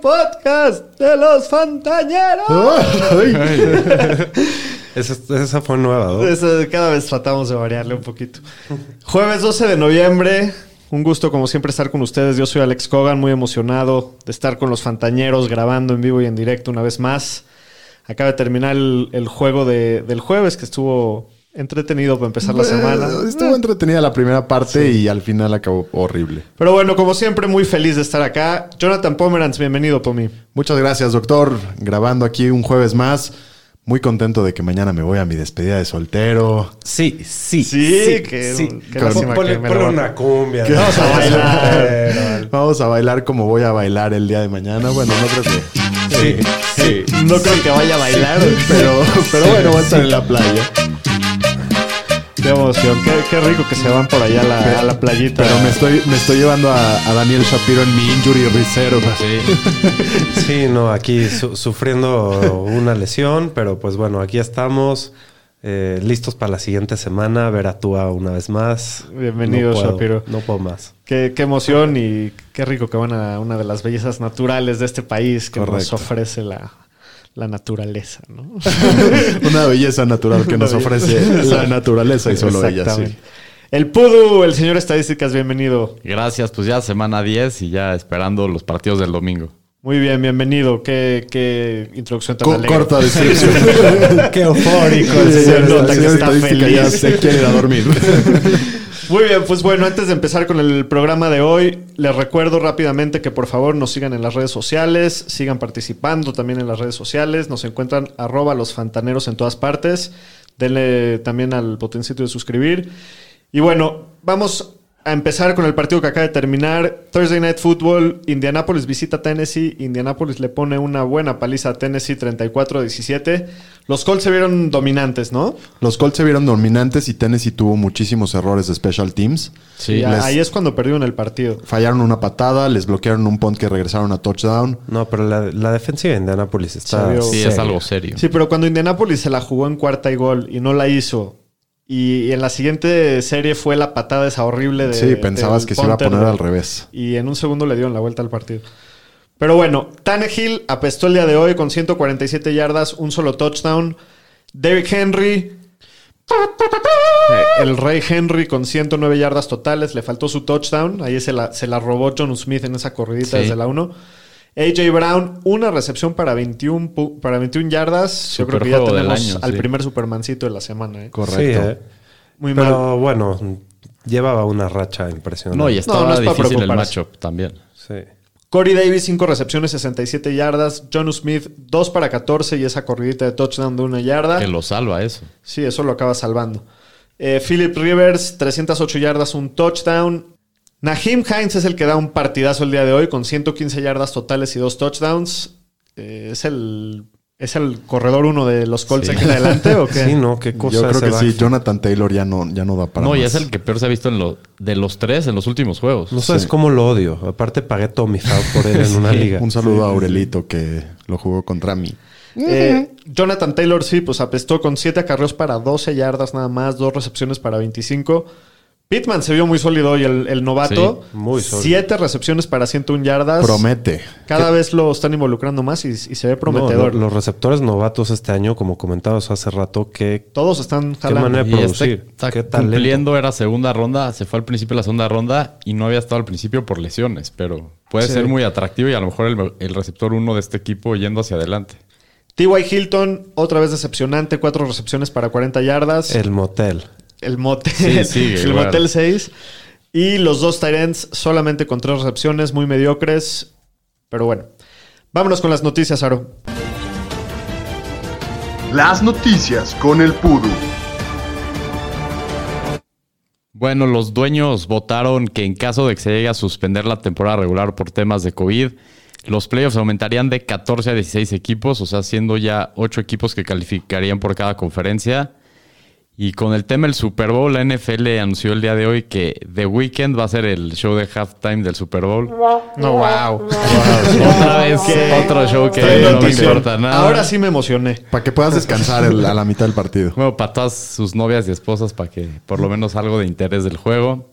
Podcast de los Fantañeros. Esa, esa fue nueva, ¿no? Cada vez tratamos de variarle un poquito. Jueves 12 de noviembre. Un gusto, como siempre, estar con ustedes. Yo soy Alex Cogan, muy emocionado de estar con los Fantañeros grabando en vivo y en directo una vez más. Acaba de terminar el, el juego de- del jueves, que estuvo entretenido para empezar la semana. Eh, Estuvo entretenida la primera parte y al final acabó horrible. Pero bueno, como siempre, muy feliz de estar acá. Jonathan Pomeranz, bienvenido, Pomi. Muchas gracias, doctor. Grabando aquí un jueves más. Muy contento de que mañana me voy a mi despedida de soltero. Sí, sí. Sí, que- Ponle, que me ponle una cumbia. ¿Qué ¿no? vamos a bailar. Vamos a bailar como voy a bailar el día de mañana. Bueno, no creo que. Sí, sí. No creo que vaya a bailar. Pero, pero bueno, voy a estar en la playa. Qué emoción. Qué, qué rico que se van por allá a la, a la playita. Pero me estoy, me estoy llevando a, a Daniel Shapiro en mi injury reserve. Sí, no, aquí su- sufriendo una lesión, pero pues bueno, aquí estamos. eh, listos para la siguiente semana, ver a Tua una vez más. Bienvenido, No puedo, Shapiro. No puedo más. Qué, qué emoción y qué rico que van a una de las bellezas naturales de este país que nos ofrece la, la naturaleza, ¿no? Una belleza natural que nos ofrece la naturaleza y solo ella, sí. El Pudu, el señor Estadísticas, bienvenido. Gracias, pues ya semana 10 y ya esperando los partidos del domingo. Muy bien, bienvenido. Qué, qué introducción tan Co- alegre. corta descripción. Qué eufórico. el señor nota que está estadística ya feliz. se quiere ir a dormir. Muy bien, pues bueno, antes de empezar con el programa de hoy, les recuerdo rápidamente que por favor nos sigan en las redes sociales, sigan participando también en las redes sociales, nos encuentran arroba los fantaneros en todas partes, denle también al botoncito de suscribir. Y bueno, vamos a empezar con el partido que acaba de terminar. Thursday Night Football, Indianapolis visita Tennessee, Indianapolis le pone una buena paliza a Tennessee 34-17. Los Colts se vieron dominantes, ¿no? Los Colts se vieron dominantes y Tennessee tuvo muchísimos errores de special teams. Sí, les- ahí es cuando perdieron el partido. Fallaron una patada, les bloquearon un punt que regresaron a touchdown. No, pero la, la defensiva de Indianapolis está. Sí, es algo serio. Sí, pero cuando Indianapolis se la jugó en cuarta y gol y no la hizo, y en la siguiente serie fue la patada esa horrible de. sí, pensabas que se iba a poner al revés. Y en un segundo le dieron la vuelta al partido. Pero bueno, Tannehill apestó el día de hoy con 147 yardas, un solo touchdown. Derrick Henry. El rey Henry con 109 yardas totales, le faltó su touchdown. Ahí se la, se la robó John Smith en esa corridita Sí. desde la 1. AJ Brown, una recepción para 21, pu- para 21 yardas. Yo creo que ya tenemos año, al sí. primer supermancito de la semana. ¿eh? Correcto. Sí, eh. Muy mal. Pero bueno, llevaba una racha impresionante. No, y estaba no es para difícil el preocuparse. matchup también. Sí. Corey Davis, 5 recepciones, 67 yardas. John Smith, 2 para 14 y esa corridita de touchdown de una yarda. Que lo salva eso. Sí, eso lo acaba salvando. Eh, Philip Rivers, 308 yardas, un touchdown. Naheem Hines es el que da un partidazo el día de hoy con 115 yardas totales y dos touchdowns. Eh, es el es el corredor uno de los Colts Sí. aquí en adelante o qué? Sí, no, qué cosa Yo creo que sí. Jonathan Taylor ya no, ya no da para no, y es el que peor se ha visto en lo, de los tres en los últimos juegos. No sabes Sí. cómo lo odio. Aparte pagué todo mi foul por él en una liga. Un saludo a Aurelito que lo jugó contra mí. Eh, Jonathan Taylor sí, pues apestó con 7 acarreos para 12 yardas nada más, dos recepciones para 25. Pittman se vio muy sólido hoy, el, el novato. Sí, muy sólido. 7 recepciones para 101 yardas. Promete. Cada vez lo están involucrando más y, y se ve No, prometedor. lo- los receptores novatos este año, como comentabas hace rato, que Todos están qué jalando. manera de Y este producir. está qué talento. cumpliendo, era segunda ronda, se fue al principio de la segunda ronda y no había estado al principio por lesiones, pero puede Sí. ser muy atractivo y a lo mejor el, el receptor uno de este equipo yendo hacia adelante. T.Y. Hilton, otra vez decepcionante, 4 recepciones para 40 yardas. El motel. El motel. Sí, sí, el igual. motel 6. Y los dos Tyrants solamente con 3 recepciones, muy mediocres. Pero bueno. Vámonos con las noticias, Aro. Las noticias con el Pudu. Bueno, los dueños votaron que en caso de que se llegue a suspender la temporada regular por temas de COVID, los playoffs aumentarían de 14 a 16 equipos, o sea, siendo ya 8 equipos que calificarían por cada conferencia. Y con el tema del Super Bowl, la NFL anunció el día de hoy que The Weeknd va a ser el show de halftime del Super Bowl. No, wow. Otra vez, otro show que no me importa nada. Ahora sí me emocioné. Para que puedas descansar el- a la mitad del partido. Bueno, para todas sus novias y esposas, para que por lo menos algo de interés del juego.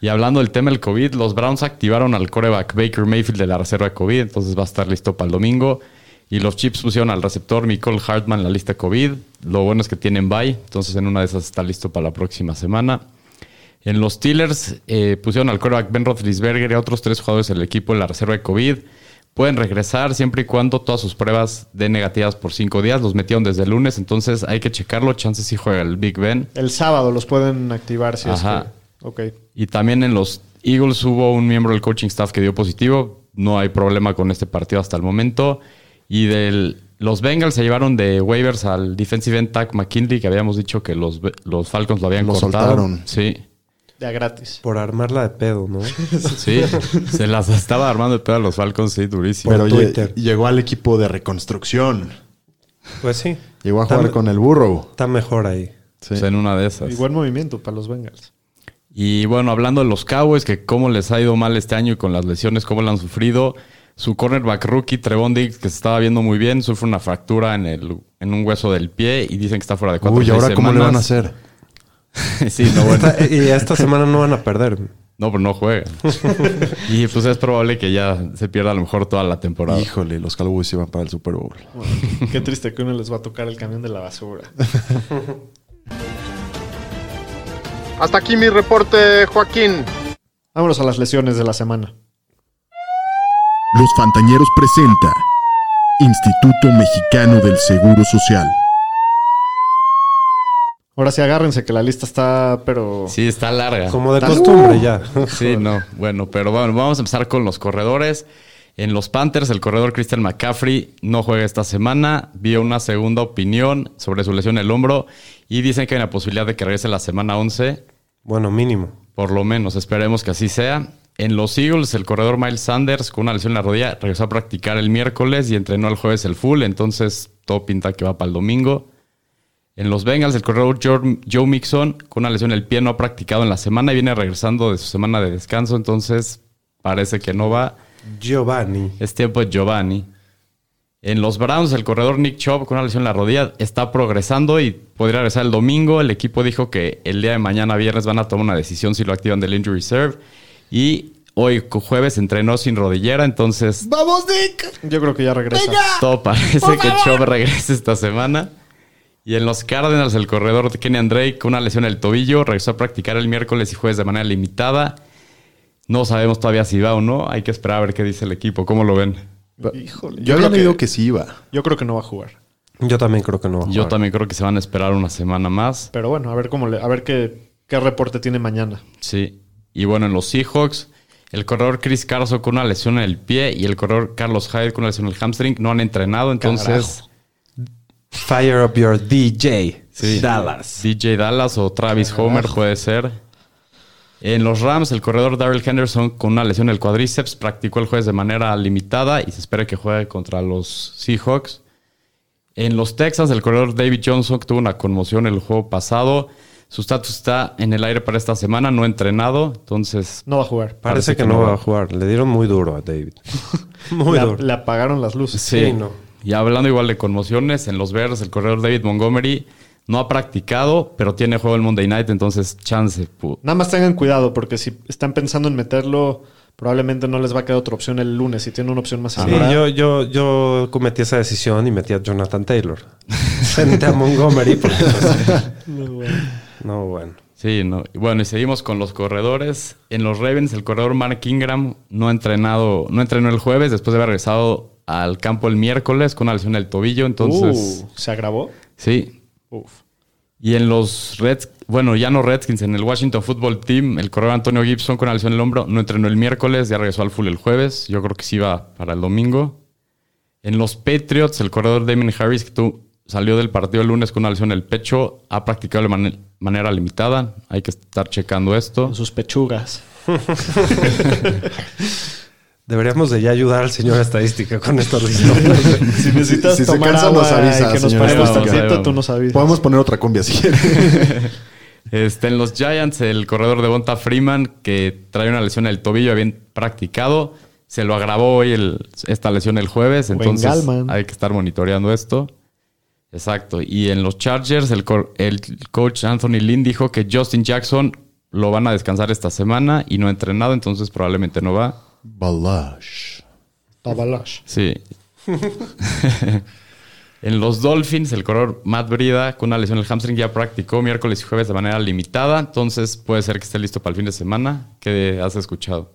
Y hablando del tema del COVID, los Browns activaron al coreback Baker Mayfield de la reserva de COVID, entonces va a estar listo para el domingo. Y los Chips pusieron al receptor Nicole Hartman en la lista COVID. Lo bueno es que tienen bye, entonces en una de esas está listo para la próxima semana. En los Steelers eh, pusieron al coreback Ben Roethlisberger y a otros tres jugadores del equipo en la reserva de COVID. Pueden regresar siempre y cuando todas sus pruebas den negativas por cinco días. Los metieron desde el lunes, entonces hay que checarlo. Chances si juega el Big Ben. El sábado los pueden activar si Ajá. es que. Ok. Y también en los Eagles hubo un miembro del coaching staff que dio positivo. No hay problema con este partido hasta el momento. Y del, los Bengals se llevaron de waivers al defensive end Tack McKinley, que habíamos dicho que los, los Falcons lo habían Lo cortado. soltaron. Sí. Ya gratis. Por armarla de pedo, ¿no? Sí, se las estaba armando de pedo a los Falcons, sí, durísimo. Pero Twitter. llegó al equipo de reconstrucción. Pues sí. Llegó a jugar con el burro. Está mejor ahí. Sí. O sea, en una de esas. Y buen movimiento para los Bengals. Y bueno, hablando de los Cowboys, que cómo les ha ido mal este año y con las lesiones, cómo lo han sufrido. Su cornerback rookie, Trevon Diggs, que se estaba viendo muy bien, sufre una fractura en, el, en un hueso del pie y dicen que está fuera de cuatro Uy, ahora cómo le van a hacer. sí, no, bueno. Esta- y esta semana no van a perder. No, pero no juega. y pues es probable que ya se pierda a lo mejor toda la temporada. Híjole, los Cowboys iban para el Super Bowl. Qué triste que uno les va a tocar el camión de la basura. Hasta aquí mi reporte, Joaquín. Vámonos a las lesiones de la semana. Los Fantañeros presenta Instituto Mexicano del Seguro Social. Ahora sí agárrense que la lista está, pero. Sí, está larga. Como de costumbre ya. Sí, no. Bueno, pero bueno, vamos a empezar con los corredores. En los Panthers, el corredor Christian McCaffrey no juega esta semana. Vio una segunda opinión sobre su lesión en el hombro y dicen que hay una posibilidad de que regrese la semana 11. Bueno, mínimo. Por lo menos, esperemos que así sea. En los Eagles, el corredor Miles Sanders, con una lesión en la rodilla, regresó a practicar el miércoles y entrenó el jueves el full, entonces todo pinta que va para el domingo. En los Bengals, el corredor Joe Mixon, con una lesión en el pie, no ha practicado en la semana y viene regresando de su semana de descanso, entonces parece que no va. Giovanni. Es tiempo de Giovanni. En los Browns, el corredor Nick Chubb con una lesión en la rodilla está progresando y podría regresar el domingo. El equipo dijo que el día de mañana, viernes, van a tomar una decisión si lo activan del injury reserve. Y hoy, jueves, entrenó sin rodillera, entonces ¡Vamos, Dick! Yo creo que ya regresa. todo parece que Chubb regrese esta semana. Y en los Cardinals, el corredor de Kenny Drake con una lesión en el tobillo regresó a practicar el miércoles y jueves de manera limitada. No sabemos todavía si va o no. Hay que esperar a ver qué dice el equipo. ¿Cómo lo ven? Híjole. Yo había creo leído que sí iba. Yo creo que no va a jugar. Yo también creo que no. va a Yo jugar. también creo que se van a esperar una semana más. Pero bueno, a ver cómo le, a ver qué, qué reporte tiene mañana. Sí. Y bueno, en los Seahawks, el corredor Chris Carson con una lesión en el pie y el corredor Carlos Hyde con una lesión en el hamstring no han entrenado. Entonces, Fire up your DJ. Sí. Dallas. DJ Dallas o Travis Homer puede ser. En los Rams, el corredor Daryl Henderson con una lesión en el cuadríceps practicó el jueves de manera limitada y se espera que juegue contra los Seahawks. En los Texans, el corredor David Johnson tuvo una conmoción el juego pasado. Su estatus está en el aire para esta semana, no entrenado. Entonces, No va a jugar. Parece, que, no va a jugar. Le dieron muy duro a David. muy Le, duro. le apagaron las luces. Sí, Sí, no. Y hablando igual de conmociones, en los Bears el corredor David Montgomery no ha practicado, pero tiene juego el Monday Night, entonces chance. Nada más tengan cuidado porque si están pensando en meterlo, probablemente no les va a quedar otra opción el lunes. Si tienen una opción más Sí, segura. yo, yo, yo cometí esa decisión y metí a Jonathan Taylor. Frente a Montgomery. porque, pues, no, bueno. Sí, no. Bueno, y seguimos con los corredores. En los Ravens, el corredor Mark Ingram no ha entrenado, no entrenó el jueves después de haber regresado al campo el miércoles con una lesión en el tobillo. Entonces, Uh, ¿Se agravó? sí. Uf. Y en los Reds, bueno, ya no Redskins, en el Washington Football Team, el corredor Antonio Gibson con una lesión en el hombro no entrenó el miércoles, ya regresó al full el jueves. Yo creo que sí va para el domingo. En los Patriots, el corredor Damien Harris, que tu- salió del partido el lunes con una lesión en el pecho. Ha practicado de man- manera limitada. Hay que estar checando esto. Con sus pechugas. Deberíamos de ya ayudar al señor estadística con estos nombres. Si necesitas Si se tomar cansa, agua nos avisa, que nos paremos tantito, tú nos avisas. Podemos poner otra cumbia si quieres. Este, en los Giants, el corredor de Bonta Freeman, que trae una lesión en el tobillo, había practicado. Se lo agravó hoy el- esta lesión el jueves. Entonces hay que estar monitoreando esto. Exacto. Y en los Chargers, el, cor- el coach Anthony Lynn dijo que Justin Jackson lo van a descansar esta semana y no ha entrenado, entonces probablemente no va. Balash. Tabalash. Sí. en los Dolphins, el corredor Matt Brida con una lesión en el hamstring ya practicó miércoles y jueves de manera limitada. Entonces puede ser que esté listo para el fin de semana. ¿Qué has escuchado?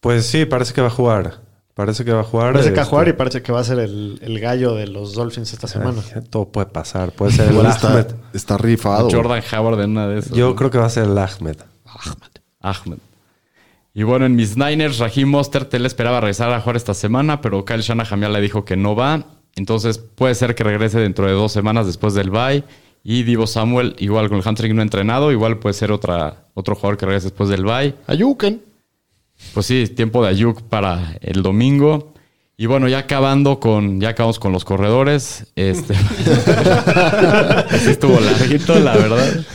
Pues sí, parece que va a jugar. Parece que va a jugar. Parece que va a este, jugar y parece que va a ser el, el gallo de los Dolphins esta semana. ay, todo puede pasar. Puede ser el Igual está, Ahmed. está rifado. Jordan Howard en una de esas. Yo ¿no? creo que va a ser el Ahmed. Ahmed. Y bueno, en mis Niners, Raheem Mostert él esperaba regresar a jugar esta semana, pero Kyle Shanahan ya le dijo que no va. Entonces puede ser que regrese dentro de dos semanas después del bye. Y Divo Samuel, igual con el hamstring no entrenado, igual puede ser otra, otro jugador que regrese después del bye. Ayuken. Pues sí, tiempo de Ayuk para el domingo. Y bueno, ya acabando con, ya acabamos con los corredores. Este, estuvo larguito, la verdad.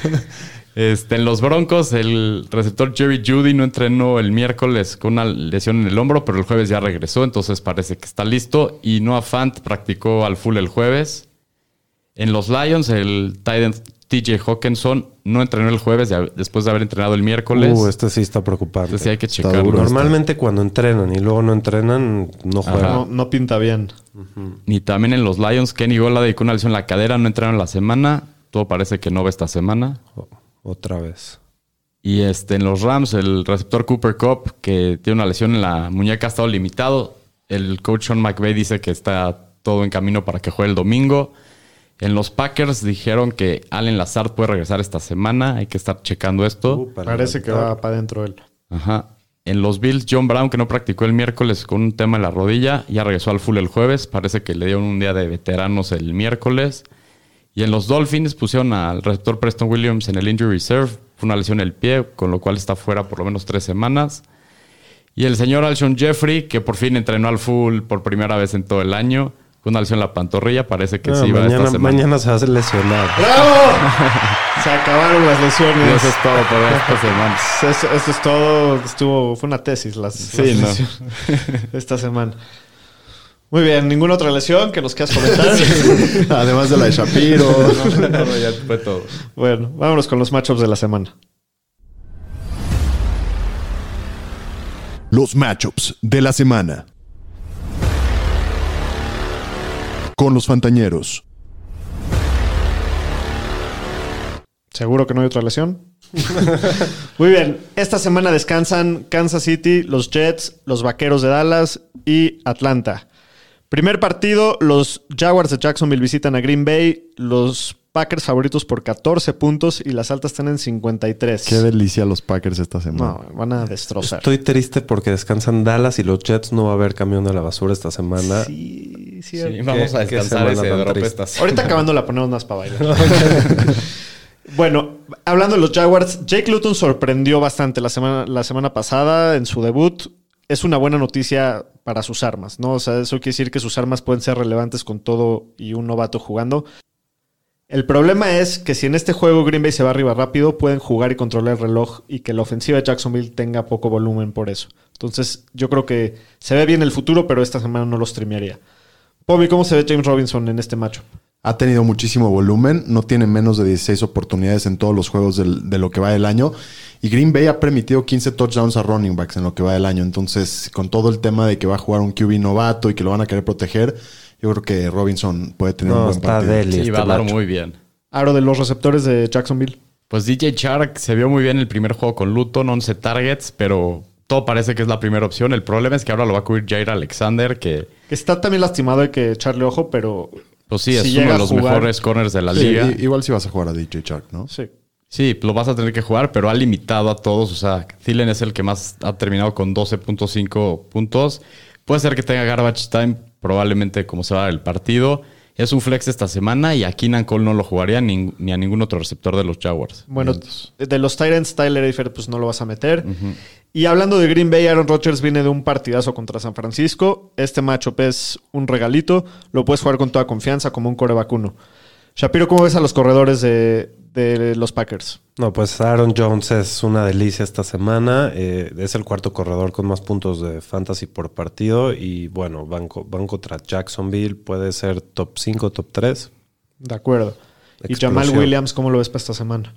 Este, en los Broncos, el receptor Jerry Judy no entrenó el miércoles con una lesión en el hombro, pero el jueves ya regresó, entonces parece que está listo. Y Noah Fant practicó al full el jueves. En los Lions, el tight end TJ Hawkinson no entrenó el jueves después de haber entrenado el miércoles. Uh, este sí está preocupante. Entonces sí hay que checarlo. duro. Normalmente cuando entrenan y luego no entrenan, no juegan. No, no pinta bien. Ni también en los Lions, Kenny Golladay con una lesión en la cadera, no entraron la semana. Todo parece que no va esta semana. Otra vez. Y este, en los Rams, el receptor Cooper Cup, que tiene una lesión en la muñeca, ha estado limitado. El coach Sean McVay dice que está todo en camino para que juegue el domingo. En los Packers dijeron que Allen Lazard puede regresar esta semana. Hay que estar checando esto. Uh, para Parece que va para adentro él. Ajá. En los Bills, John Brown, que no practicó el miércoles con un tema en la rodilla, ya regresó al full el jueves. Parece que le dieron un día de veteranos el miércoles. Y en los Dolphins pusieron al receptor Preston Williams en el injury reserve. Fue una lesión en el pie, con lo cual está fuera por lo menos tres semanas. Y el señor Alshon Jeffrey, que por fin entrenó al full por primera vez en todo el año, una lesión en la pantorrilla, parece que Ah, sí va mañana, esta semana. mañana se va a hacer lesionar. Se acabaron las Y lesiones. eso es todo por esta semana. Eso, eso es todo. Estuvo, fue una tesis las, Sí, las no. esta semana. Muy bien, ninguna otra lesión que nos quieras comentar. Además de la de Shapiro. No, no, ya fue todo. bueno, vámonos con los matchups de la semana. Los matchups de la semana. Con los Fantañeros. ¿Seguro que no hay otra lesión? Muy bien. Esta semana descansan Kansas City, los Jets, los Vaqueros de Dallas y Atlanta. Primer partido, los Jaguars de Jacksonville visitan a Green Bay. Los Packers favoritos por 14 puntos y las altas están en 53. Qué delicia los Packers esta semana. No, van a destrozar. Estoy triste porque descansan Dallas y los Jets no va a haber camión de la basura esta semana. Sí, Sí, cierto. vamos a descansar ese drop esta semana. Ahorita acabando la ponemos más para bailar. bueno, hablando de los Jaguars, Jake Luton sorprendió bastante la semana, la semana pasada en su debut. Es una buena noticia para sus armas, ¿no? O sea, eso quiere decir que sus armas pueden ser relevantes con todo y un novato jugando. El problema es que si en este juego Green Bay se va arriba rápido, pueden jugar y controlar el reloj y que la ofensiva de Jacksonville tenga poco volumen por eso. Entonces, yo creo que se ve bien el futuro, pero esta semana no lo streamearía. Pomi, ¿cómo se ve James Robinson en este matchup? Ha tenido muchísimo volumen, no tiene menos de 16 oportunidades en todos los juegos del- de lo que va del año. Y Green Bay ha permitido 15 touchdowns a running backs en lo que va del año. Entonces, con todo el tema de que va a jugar un QB novato y que lo van a querer proteger, yo creo que Robinson puede tener un buen está partido. deli Sí, este va a dar macho. muy bien. Aro de los receptores de Jacksonville. Pues DJ Chark se vio muy bien el primer juego con Luton, 11 targets, pero todo parece que es la primera opción. El problema es que ahora lo va a cubrir Jair Alexander, que Que está también lastimado hay que echarle ojo, pero. Pues sí, es uno de los jugar- mejores corners de la Sí, liga. igual si vas a jugar a DJ Shark, ¿no? Sí. Sí, lo vas a tener que jugar, pero ha limitado a todos. O sea, Thielen es el que más ha terminado con 12.5 puntos. Puede ser que tenga garbage time, probablemente como se va el partido. Es un flex esta semana y a Keenan Cole no lo jugaría ni, ni a ningún otro receptor de los Jaguars. Bueno, de los Tyrants, Tyler Eifert, pues no lo vas a meter. Y hablando de Green Bay, Aaron Rodgers viene de un partidazo contra San Francisco. Este matchup es un regalito. Lo puedes jugar con toda confianza como un core vacuno. Shapiro, ¿cómo ves a los corredores de, de los Packers? No, pues Aaron Jones es una delicia esta semana. Eh, es el cuarto corredor con más puntos de fantasy por partido. Y bueno, van, co- van contra Jacksonville. Puede ser top 5, top 3. De acuerdo. Y. Jamal Williams, ¿cómo lo ves para esta semana?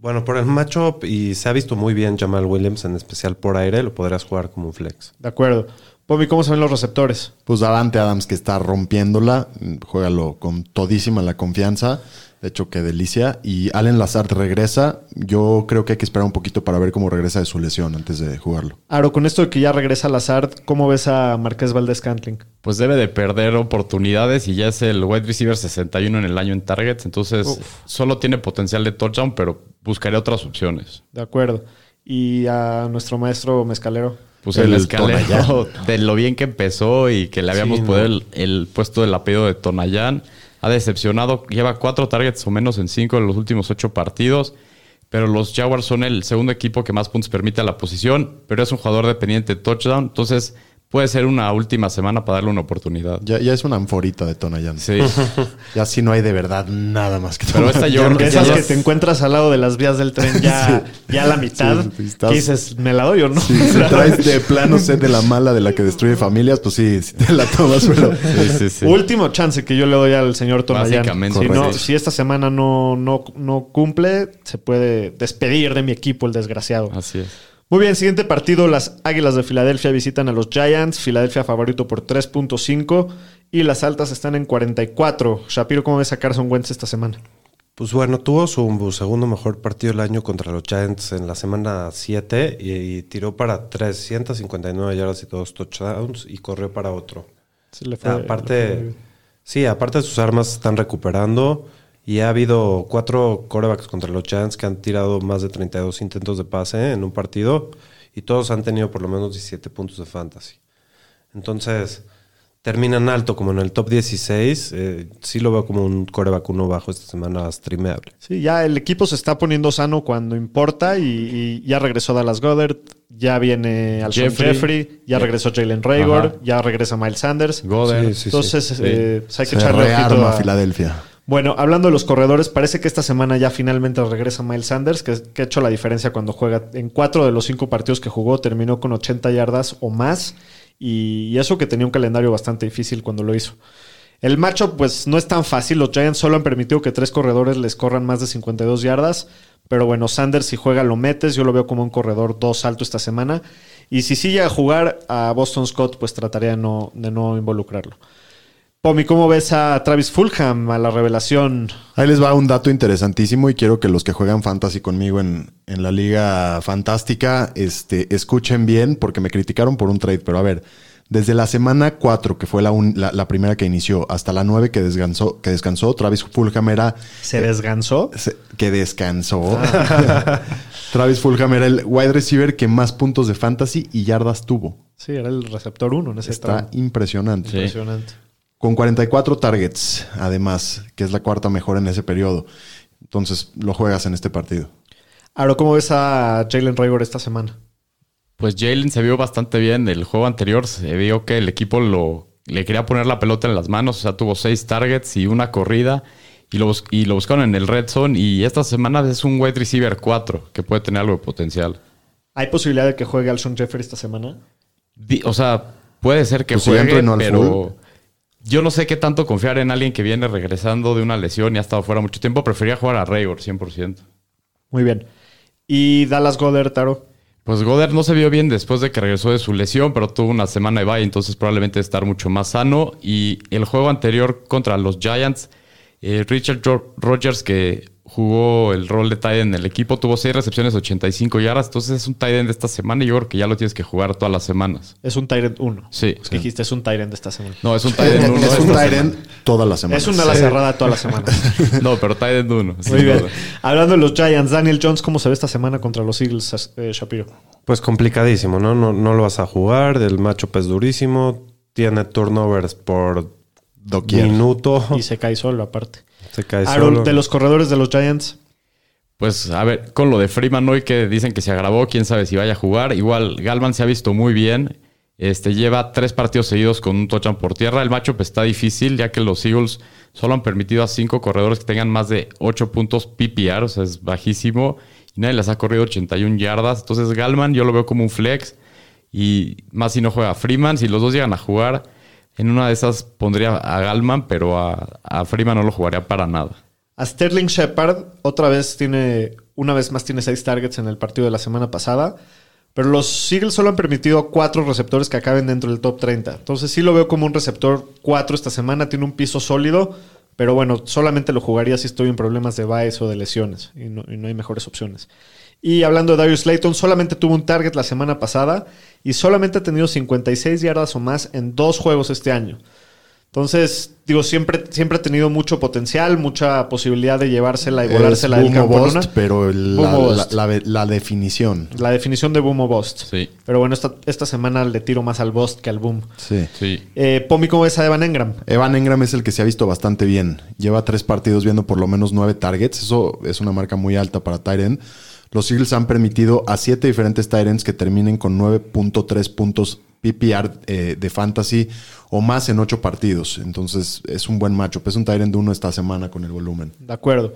Bueno, por el matchup, y se ha visto muy bien Jamal Williams, en especial por aire, lo podrías jugar como un flex. De acuerdo. Pomi, ¿cómo se ven los receptores? Pues Davante Adams que está rompiéndola, juégalo con todísima la confianza. De hecho, qué delicia. Y Allen Lazard regresa. Yo creo que hay que esperar un poquito para ver cómo regresa de su lesión antes de jugarlo. Aro, con esto de que ya regresa Lazard, ¿cómo ves a Marqués Valdés Cantling? Pues debe de perder oportunidades y ya es el wide receiver 61 en el año en targets. Entonces, solo tiene potencial de touchdown, pero buscaré otras opciones. De acuerdo. Y a nuestro maestro mezcalero. Pues El el, escalero de lo bien que empezó y que le habíamos Sí, puesto no. el, el puesto del apellido de Tonayán. Ha decepcionado, lleva cuatro targets o menos en cinco de los últimos ocho partidos. Pero los Jaguars son el segundo equipo que más puntos permite a la posición, pero es un jugador dependiente de touchdown. Entonces puede ser una última semana para darle una oportunidad. Ya, ya es una anforita de Tonayan. Sí. Ya sí no hay de verdad nada más que Pero esta yo Ya creo no- que Esas ya que es- te encuentras al lado de las vías del tren ya, ya a la mitad. Sí, estás- ¿Qué dices? ¿Me la doy o no? Si traes de plano sed de la mala de la que destruye familias, pues sí, sí te la tomas, pero... Sí, sí, sí. Último chance que yo le doy al señor Tonayán. Básicamente. Si, no, si esta semana no, no, no cumple, se puede despedir de mi equipo el desgraciado. Así es. Muy bien, siguiente partido. Las Águilas de Filadelfia visitan a los Giants. Filadelfia favorito por 3.5 y las altas están en 44. Shapiro, ¿cómo ves a Carson Wentz esta semana? Pues bueno, tuvo su segundo mejor partido del año contra los Giants en la semana 7 y, y tiró para 359 yardas y dos touchdowns y corrió para otro. Se le fue- le fue aparte, sí, aparte sus armas están recuperando y ha habido cuatro corebacks contra los Giants que han tirado más de 32 intentos de pase en un partido y todos han tenido por lo menos 17 puntos de fantasy. Entonces, terminan alto como en el top 16. eh, sí lo veo como un coreback uno bajo esta semana streameable. Sí, ya el equipo se está poniendo sano cuando importa y, y ya regresó Dallas Goddard, ya viene Alshon Jeffrey, Jeffrey. ya regresó Jalen Raygor, ya regresa Miles Sanders. Goddard. Sí, sí, sí. Entonces, eh, pues hay que Se echarle rearma a- Filadelfia. Bueno, hablando de los corredores, parece que esta semana ya finalmente regresa Miles Sanders, que, ha hecho la diferencia cuando juega. En cuatro de los cinco partidos que jugó terminó con 80 yardas o más. Y, eso que tenía un calendario bastante difícil cuando lo hizo. El matchup, pues no es tan fácil. Los Giants solo han permitido que tres corredores les corran más de 52 yardas. Pero bueno, Sanders si juega lo metes. Yo lo veo como un corredor dos alto esta semana. Y si sigue a jugar a Boston Scott, pues trataría de no involucrarlo. Pomi, ¿cómo ves a Travis Fulham, a la revelación? Ahí les va un dato interesantísimo y quiero que los que juegan fantasy conmigo en, en la liga fantástica este, escuchen bien porque me criticaron por un trade, pero a ver, desde la semana 4, que fue la, un- la, la primera que inició, hasta la 9 que descansó, que descansó Travis Fulham era ¿Se desgansó? se- que descansó. Travis Fulham era el wide receiver que más puntos de fantasy y yardas tuvo. Sí, era el receptor 1 en ese Está tramo. impresionante. Sí. Impresionante. Con 44 targets, además, que es la cuarta mejor en ese periodo. Entonces, lo juegas en este partido. Ahora, ¿cómo ves a Jalen Raygor esta semana? Pues Jalen se vio bastante bien. El juego anterior se vio que el equipo lo, le quería poner la pelota en las manos. O sea, tuvo seis targets y una corrida. Y lo, y lo buscaron en el red zone. Y esta semana es un wide receiver 4 que puede tener algo de potencial. ¿Hay posibilidad de que juegue Alshon Jeffrey esta semana? Di- O sea, puede ser que Pues si juegue, al pero full. Yo no sé qué tanto confiar en alguien que viene regresando de una lesión y ha estado fuera mucho tiempo. Prefería jugar a Raygor 100%. Muy bien. ¿Y Dallas Goddard, Taro? Pues Goddard no se vio bien después de que regresó de su lesión, pero tuvo una semana de bye, entonces probablemente estar mucho más sano. Y el juego anterior contra los Giants, eh, Richard Rogers, que jugó el rol de tight end en el equipo, tuvo 6 recepciones, 85 yardas. Entonces es un tight end de esta semana y yo creo que ya lo tienes que jugar todas las semanas. Es un Tyrant 1. Sí. Es que dijiste, es un Tyrant de esta semana. No, es un tight end 1. es un Tyrant toda la semana. Es una ala cerrada toda la semana. No, pero tight end 1. Muy bien. Hablando de los Giants, Daniel Jones, ¿cómo se ve esta semana contra los Eagles, eh, Shapiro? Pues complicadísimo, ¿no? ¿no? No lo vas a jugar, el matchup es durísimo, tiene turnovers por doquier. minuto. Y se cae solo, aparte. Se cae Aaron, solo. de los corredores de los Giants, Pues a ver, con lo de Freeman hoy que dicen que se agravó, quién sabe si vaya a jugar. Igual Galman se ha visto muy bien. Este lleva tres partidos seguidos con un touchdown por tierra. El matchup está difícil, ya que los Eagles solo han permitido a cinco corredores que tengan más de 8 puntos PPR, o sea, es bajísimo. Y nadie les ha corrido 81 yardas. Entonces, Galman yo lo veo como un flex. Y más si no juega Freeman. Si los dos llegan a jugar, en una de esas pondría a Galman, pero a, a Freeman no lo jugaría para nada. A Sterling Shepard, otra vez tiene, una vez más tiene seis targets en el partido de la semana pasada. Pero los Eagles solo han permitido cuatro receptores que acaben dentro del top 30. Entonces sí lo veo como un receptor 4 esta semana. Tiene un piso sólido. Pero bueno, solamente lo jugaría si estoy en problemas de bias o de lesiones. Y no, y no hay mejores opciones. Y hablando de Darius Slayton, solamente tuvo un target la semana pasada. Y solamente ha tenido 56 yardas o más en dos juegos este año. Entonces, digo, siempre, siempre ha tenido mucho potencial, mucha posibilidad de llevársela y volársela del campo en bust, pero el- la, o la- bust. la- la definición. La definición de boom o bust. Sí. Pero bueno, esta, esta semana le tiro más al bust que al boom. Sí. Sí. Eh, Pomi, ¿cómo ves a Evan Engram? Evan Engram es el que se ha visto bastante bien. Lleva tres partidos viendo por lo menos nueve targets. Eso es una marca muy alta para Tyren. Los Eagles han permitido a siete diferentes Tyrants que terminen con 9.3 puntos PPR eh, de fantasy o más en ocho partidos. Entonces es un buen matchup. Es un Tyrant de uno esta semana con el volumen. De acuerdo.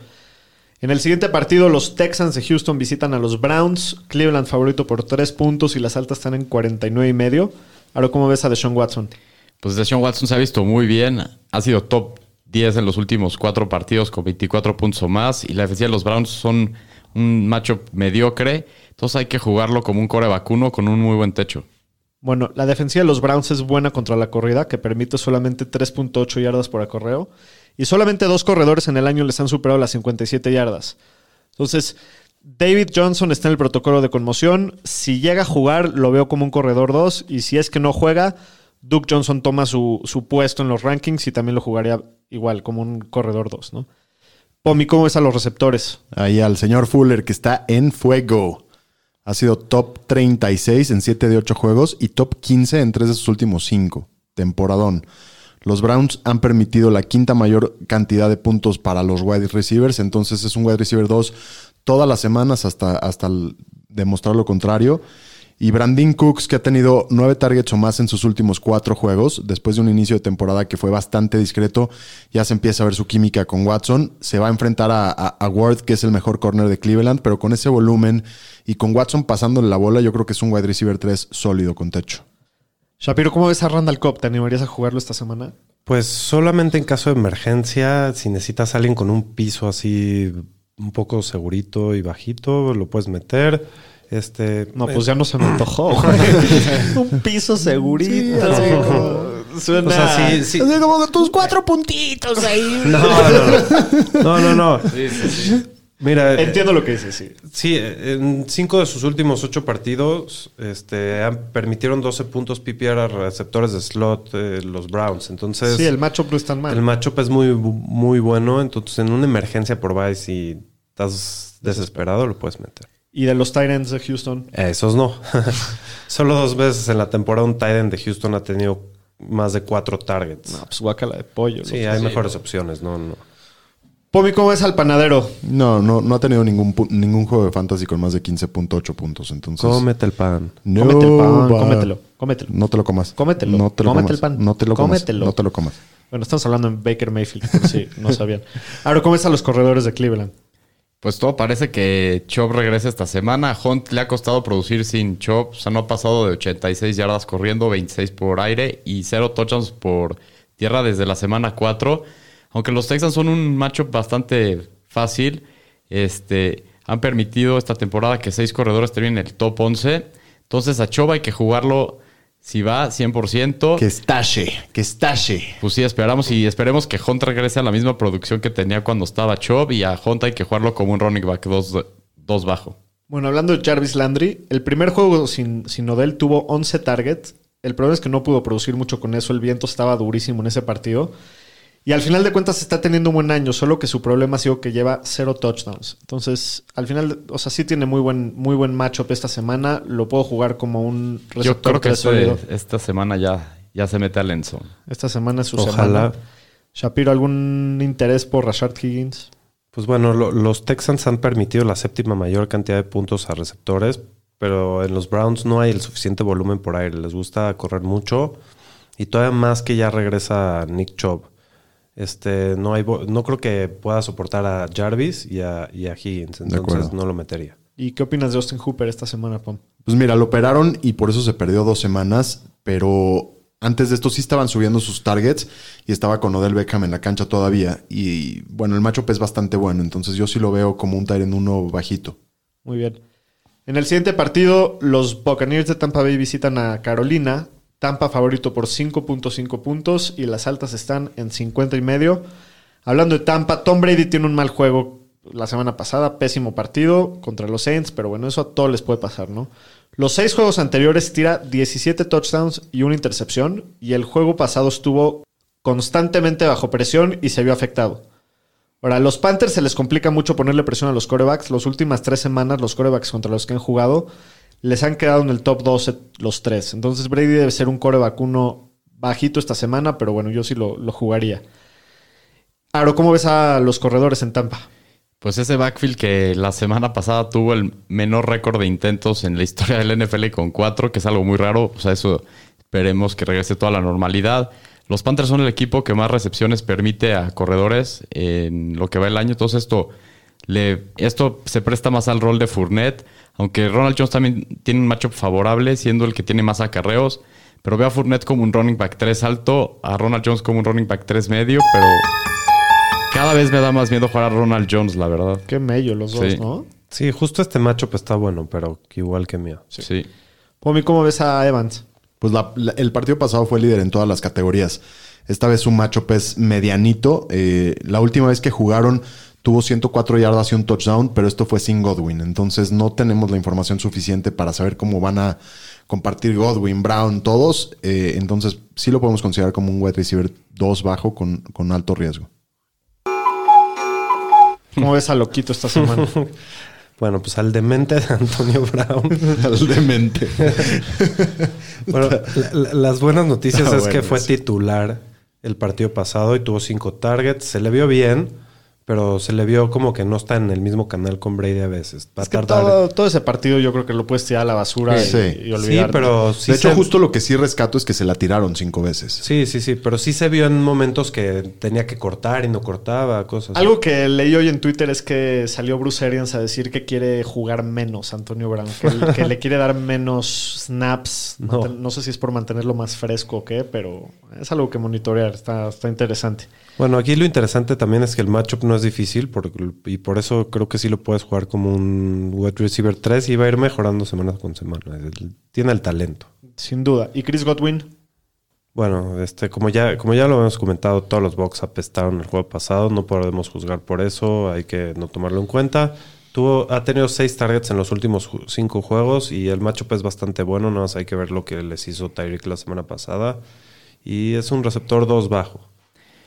En el siguiente partido, los Texans de Houston visitan a los Browns. Cleveland favorito por tres puntos y las altas están en 49 y medio. Ahora, ¿cómo ves a Deshaun Watson? Pues Deshaun Watson se ha visto muy bien. Ha sido top 10 en los últimos cuatro partidos con 24 puntos o más. Y la defensiva de los Browns son un matchup mediocre. Entonces hay que jugarlo como un core vacuno con un muy buen techo. Bueno, la defensiva de los Browns es buena contra la corrida, que permite solamente 3.8 yardas por acorreo. Y solamente dos corredores en el año les han superado las 57 yardas. Entonces, David Johnson está en el protocolo de conmoción. Si llega a jugar, lo veo como un corredor 2. Y si es que no juega, Duke Johnson toma su, su puesto en los rankings y también lo jugaría igual, como un corredor 2, ¿no? Pomi, ¿cómo ves a los receptores? Ahí al señor Fuller que está en fuego. Ha sido top 36 en 7 de 8 juegos y top 15 en 3 de sus últimos 5. Temporadón. Los Browns han permitido la quinta mayor cantidad de puntos para los wide receivers, entonces es un wide receiver 2 todas las semanas hasta, hasta demostrar lo contrario. Y Brandon Cooks, que ha tenido nueve targets o más en sus últimos cuatro juegos, después de un inicio de temporada que fue bastante discreto, ya se empieza a ver su química con Watson. Se va a enfrentar a, a- a Ward, que es el mejor corner de Cleveland, pero con ese volumen y con Watson pasándole la bola, yo creo que es un wide receiver 3 sólido con techo. Shapiro, ¿cómo ves a Randall Cobb? ¿Te animarías a jugarlo esta semana? Pues solamente en caso de emergencia, si necesitas a alguien con un piso así un poco segurito y bajito, lo puedes meter. Este, No, eh, pues ya no se me antojó. un piso segurito. como- suena- O sea, sí, sí. Así como tus cuatro puntitos ahí. No, no, no. No, no, no. Mira, eh, Entiendo lo que dices, sí. sí, en cinco de sus últimos ocho partidos, este, permitieron 12 puntos PPR a receptores de slot eh, los Browns. Entonces, Sí, el matchup no es tan mal. el matchup es muy, muy bueno. Entonces, en una emergencia por bye, si estás desesperado, lo puedes meter. Y de los Titans de Houston. Esos no. Solo dos veces en la temporada un Titan de Houston ha tenido más de cuatro targets. No, pues guacala de pollo. sí, hay mejores opciones, no, no. Pomi, ¿cómo ves al panadero? No, no, no ha tenido ningún, ningún juego de fantasy con más de 15.8 puntos. Entonces, Cómete el pan. No, cómete el pan, va. cómetelo, cómetelo. No te lo comas. Cómetelo. No te lo Cómete comas. el pan. No te lo comas. Cómetelo. No te lo comas. Bueno, estamos hablando en Baker Mayfield, por si no sabían. Ahora, ¿cómo ves a los corredores de Cleveland? Pues todo parece que Chop regresa esta semana. Hunt le ha costado producir sin Chop. O sea, no ha pasado de 86 yardas corriendo, 26 por aire y 0 touchdowns por tierra desde la semana 4. Aunque los Texans son un matchup bastante fácil, este, han permitido esta temporada que seis corredores terminen en el top 11. Entonces a Chop hay que jugarlo si va 100%. Que estache, que estache. Pues sí, esperamos y esperemos que Hunt regrese a la misma producción que tenía cuando estaba Chubb y a Hunt hay que jugarlo como un running back 2 bajo. Bueno, hablando de Jarvis Landry, el primer juego sin, sin Odell tuvo 11 targets. El problema es que no pudo producir mucho con eso. El viento estaba durísimo en ese partido. Y al final de cuentas está teniendo un buen año, solo que su problema ha sido que lleva cero touchdowns. Entonces, al final, o sea, sí tiene muy buen, muy buen matchup esta semana. Lo puedo jugar como un receptor Yo creo que este- esta semana ya, ya se mete al endzone. Esta semana es su Ojalá. semana. Shapiro, ¿algún interés por Rashard Higgins? Pues bueno, lo- los Texans han permitido la séptima mayor cantidad de puntos a receptores, pero en los Browns no hay el suficiente volumen por aire. Les gusta correr mucho y todavía más que ya regresa Nick Chubb. Este, no, hay, no creo que pueda soportar a Jarvis y a, y a Higgins, entonces no lo metería. ¿Y qué opinas de Austin Hooper esta semana, Pam? Pues mira, lo operaron y por eso se perdió dos semanas, pero antes de esto sí estaban subiendo sus targets y estaba con Odell Beckham en la cancha todavía. Y bueno, el matchup es bastante bueno, entonces yo sí lo veo como un Tyrant 1 bajito. Muy bien. En el siguiente partido, los Buccaneers de Tampa Bay visitan a Carolina. Tampa favorito por 5.5 puntos y las altas están en 50 y medio. Hablando de Tampa, Tom Brady tiene un mal juego la semana pasada, pésimo partido contra los Saints, pero bueno, eso a todos les puede pasar, ¿no? Los seis juegos anteriores tira 17 touchdowns y una intercepción y el juego pasado estuvo constantemente bajo presión y se vio afectado. Ahora, a los Panthers se les complica mucho ponerle presión a los corebacks. Las últimas tres semanas, los corebacks contra los que han jugado, les han quedado en el top 12 los tres. Entonces, Brady debe ser un coreback uno bajito esta semana, pero bueno, yo sí lo, lo jugaría. Aro, ¿cómo ves a los corredores en Tampa? Pues ese backfield que la semana pasada tuvo el menor récord de intentos en la historia del NFL con cuatro, que es algo muy raro. O sea, eso esperemos que regrese toda la normalidad. Los Panthers son el equipo que más recepciones permite a corredores en lo que va el año. Entonces esto, le, esto se presta más al rol de Fournette. Aunque Ronald Jones también tiene un matchup favorable, siendo el que tiene más acarreos. Pero veo a Fournette como un running back 3 alto, a Ronald Jones como un running back 3 medio, pero cada vez me da más miedo jugar a Ronald Jones, la verdad. Qué mello los dos, Sí. ¿no? Sí, justo este matchup está bueno, pero igual que mío. Sí. Pomi, ¿cómo ves a Evans? Pues la- la- el partido pasado fue líder en todas las categorías. Esta vez su matchup es medianito. Eh, la última vez que jugaron tuvo 104 yardas y un touchdown, pero esto fue sin Godwin. Entonces no tenemos la información suficiente para saber cómo van a compartir Godwin, Brown, todos. Eh, entonces sí lo podemos considerar como un wide receiver 2 bajo con, con alto riesgo. ¿Cómo ves a Loquito esta semana? Bueno, pues al demente de Antonio Brown. Al demente. Bueno, la- la- las buenas noticias Ah, es que fue sí. titular el partido pasado y tuvo cinco targets. Se le vio bien, pero se le vio como que no está en el mismo canal con Brady a veces. Es que todo, todo ese partido yo creo que lo puedes tirar a la basura y- Sí. y, sí, olvidar. pero sí de hecho, se- justo lo que sí rescato es que se la tiraron cinco veces. Sí, sí, sí, pero sí se vio en momentos que tenía que cortar y no cortaba, cosas. Algo que leí hoy en Twitter es que salió Bruce Arians a decir que quiere jugar menos Antonio Brown, que, que le quiere dar menos snaps. No. Manten- no sé si es por mantenerlo más fresco o qué, pero es algo que monitorear, está, está interesante. Bueno, aquí lo interesante también es que el matchup no es difícil por- y por eso creo que sí lo puedes jugar como un wide receiver 3 y va a ir mejorando semana con semana. Tiene el talento. Sin duda. ¿Y Chris Godwin? Bueno, este, como ya, como ya lo hemos comentado, todos los Bucks apestaron el juego pasado, no podemos juzgar por eso, hay que no tomarlo en cuenta. Tuvo, ha tenido seis targets en los últimos cinco juegos y el matchup es bastante bueno, nada más hay que ver lo que les hizo Tyreek la semana pasada. Y es un receptor 2 bajo,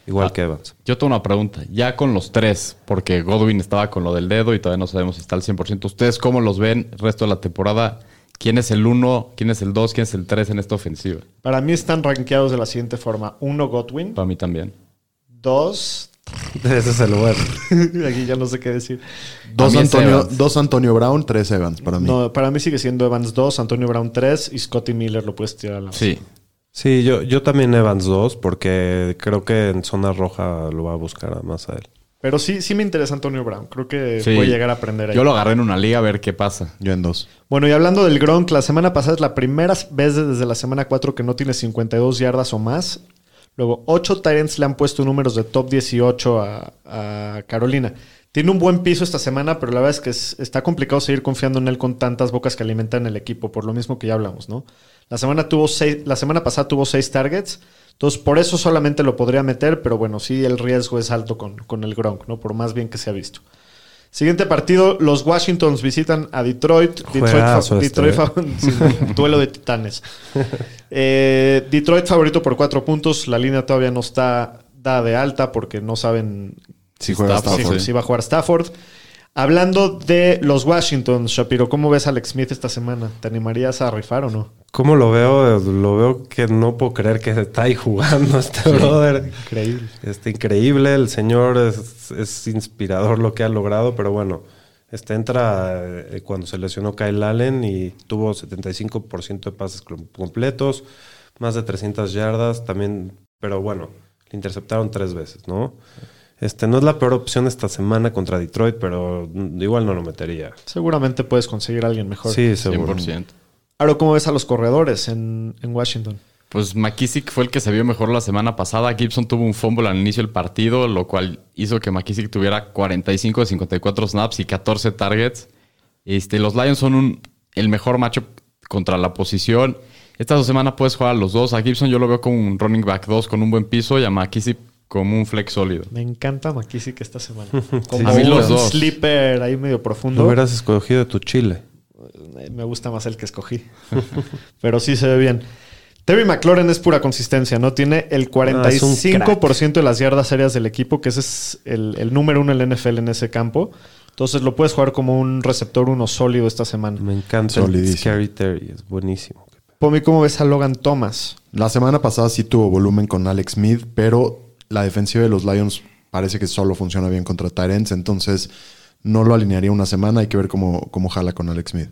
igual Ah. que Evans. Yo tengo una pregunta. Ya con los tres, porque Godwin estaba con lo del dedo y todavía no sabemos si está al 100%. ¿Ustedes cómo los ven el resto de la temporada? ¿Quién es el uno? ¿Quién es el dos? ¿Quién es el tres en esta ofensiva? Para mí están rankeados de la siguiente forma. Uno, Godwin. Para mí también. Dos, Ese es el bueno. aquí ya no sé qué decir. Dos Antonio, dos Antonio Brown, tres Evans para mí. No, para mí sigue siendo Evans 2, Antonio Brown 3 y Scotty Miller lo puedes tirar a la Sí. Sí, yo, yo también Evans 2 porque creo que en zona roja lo va a buscar más a él. Pero sí, sí me interesa Antonio Brown. Creo que Sí. puede llegar a aprender ahí. Yo lo agarré en una liga a ver qué pasa. Yo en dos. Bueno, y hablando del Gronk, la semana pasada es la primera vez desde la semana 4 que no tiene 52 yardas o más. Luego, 8 Tyrants le han puesto números de top 18 a, a Carolina. Tiene un buen piso esta semana, pero la verdad es que es- está complicado seguir confiando en él con tantas bocas que alimentan el equipo, por lo mismo que ya hablamos, ¿no? La semana, tuvo seis, la semana pasada tuvo 6 targets, entonces por eso solamente lo podría meter, pero bueno, sí el riesgo es alto con, con el Gronk, ¿no? Por más bien que se ha visto. Siguiente partido, los Washingtons visitan a Detroit. Detroit, Juegazo este, Detroit ¿eh? sí, duelo de titanes. Eh, Detroit favorito por cuatro puntos. La línea todavía no está dada de alta porque no saben Si juega Stafford, si, Stafford. si va a jugar Stafford. Hablando de los Washingtons, Shapiro, ¿cómo ves a Alex Smith esta semana? ¿Te animarías a rifar o no? ¿Cómo lo veo? Lo veo que no puedo creer que está ahí jugando este brother. Increíble. Este, increíble, el señor es, es inspirador lo que ha logrado, pero bueno, este entra eh, cuando se lesionó Kyle Allen y tuvo 75% de pases com- completos, más de 300 yardas también, pero bueno, le interceptaron tres veces, ¿no? Este no es la peor opción esta semana contra Detroit, pero mm, igual no lo metería. Seguramente puedes conseguir a alguien mejor. Sí, seguro. 100%. Ahora, ¿cómo ves a los corredores en, en Washington? Pues McKissick fue el que se vio mejor la semana pasada. Gibson tuvo un fumble al inicio del partido, lo cual hizo que McKissick tuviera 45 de 54 snaps y 14 targets. Este, los Lions son un- el mejor matchup contra la posición. Esta semana puedes jugar a los dos. A Gibson yo lo veo como un running back 2 con un buen piso y a McKissick como un flex sólido. Me encanta McKissick esta semana. Como A mí los un dos. sleeper ahí medio Lo profundo. hubieras escogido de tu chile. Eh, Me gusta más el que escogí. Pero sí se ve bien. Terry McLaurin es pura consistencia, ¿no? Tiene el Ah, es un 45% de las yardas aéreas del equipo, que ese es el, el número uno en el NFL en ese campo. Entonces lo puedes jugar como un receptor uno sólido esta semana. Me encanta el Solidísimo. Scary Terry, es buenísimo. Pomi, ¿cómo ves a Logan Thomas? La semana pasada sí tuvo volumen con Alex Smith, pero la defensiva de los Lions parece que solo funciona bien contra Tyrants, entonces no lo alinearía una semana. Hay que ver cómo, cómo jala con Alex Smith.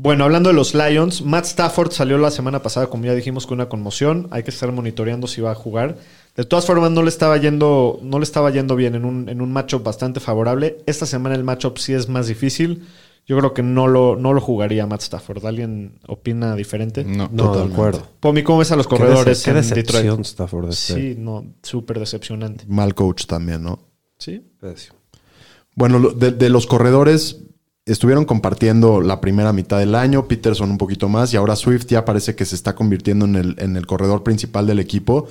Bueno, hablando de los Lions, Matt Stafford salió la semana pasada, como ya dijimos, con una conmoción. Hay que estar monitoreando si va a jugar. De todas formas, no le estaba yendo, no le estaba yendo bien en un, en un matchup bastante favorable. Esta semana el matchup sí es más difícil. Yo creo que no lo, no lo jugaría Matt Stafford. ¿Alguien opina diferente? No. No, de acuerdo. Pomi, ¿cómo ves a los Qué corredores qué en decepción Detroit? Stafford este. Sí, no, súper decepcionante. Mal coach también, ¿no? Sí. Bueno, lo- de, de los corredores estuvieron compartiendo la primera mitad del año, Peterson un poquito más y ahora Swift ya parece que se está convirtiendo en el, en el corredor principal del equipo.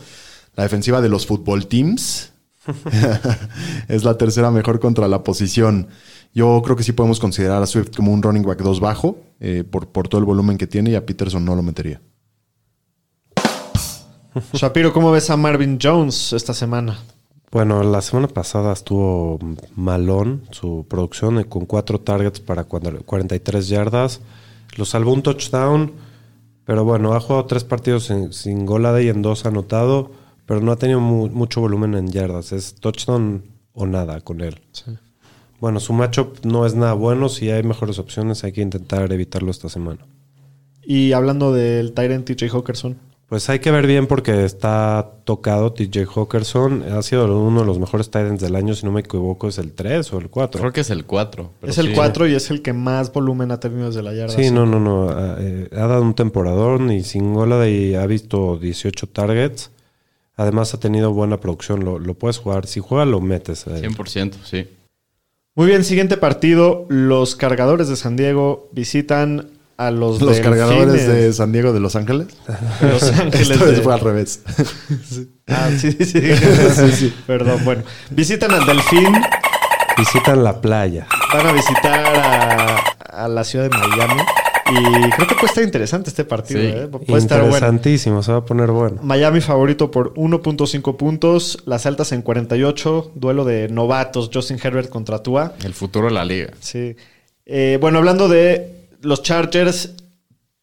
La defensiva de los fútbol teams es la tercera mejor contra la posición. Yo creo que sí podemos considerar a Swift como un running back 2 bajo eh, por, por todo el volumen que tiene y a Peterson no lo metería. Shapiro, ¿cómo ves a Marvin Jones esta semana? Bueno, la semana pasada estuvo malón su producción eh, con cuatro targets para cuando- 43 yardas. Lo salvó un touchdown, pero bueno, ha jugado tres partidos sin, sin gol a y en dos ha anotado, pero no ha tenido mu- mucho volumen en yardas. Es touchdown o nada con él. Bueno, su matchup no es nada bueno. Si hay mejores opciones, hay que intentar evitarlo esta semana. Y hablando del Tyrant TJ Hawkerson. Pues hay que ver bien porque está tocado TJ Hawkerson. Ha sido uno de los mejores Titans del año, si no me equivoco, es el 3 o el 4. Creo que es el 4. Es el 4 y es el que más volumen ha tenido desde la yarda. Sí, no, no, no. Ha, eh, ha dado un temporador y sin gola y ha visto 18 targets. Además ha tenido buena producción. Lo, lo puedes jugar. Si juega, lo metes. eh. 100%, sí. Muy bien, siguiente partido. Los cargadores de San Diego visitan a los, Los cargadores de San Diego de Los Ángeles. de Los Ángeles. De- fue al revés. Ah, sí, sí, sí. Perdón, bueno. Visitan al Delfín. Visitan la playa. Van a visitar a, a la ciudad de Miami. Y creo que puede estar interesante este partido. Sí. ¿eh? Puede estar bueno. Interesantísimo. Se va a poner bueno. Miami favorito por 1.5 puntos. Las altas en 48. Duelo de novatos. Justin Herbert contra Tua. El futuro de la liga. Sí. Eh, bueno, hablando de los Chargers,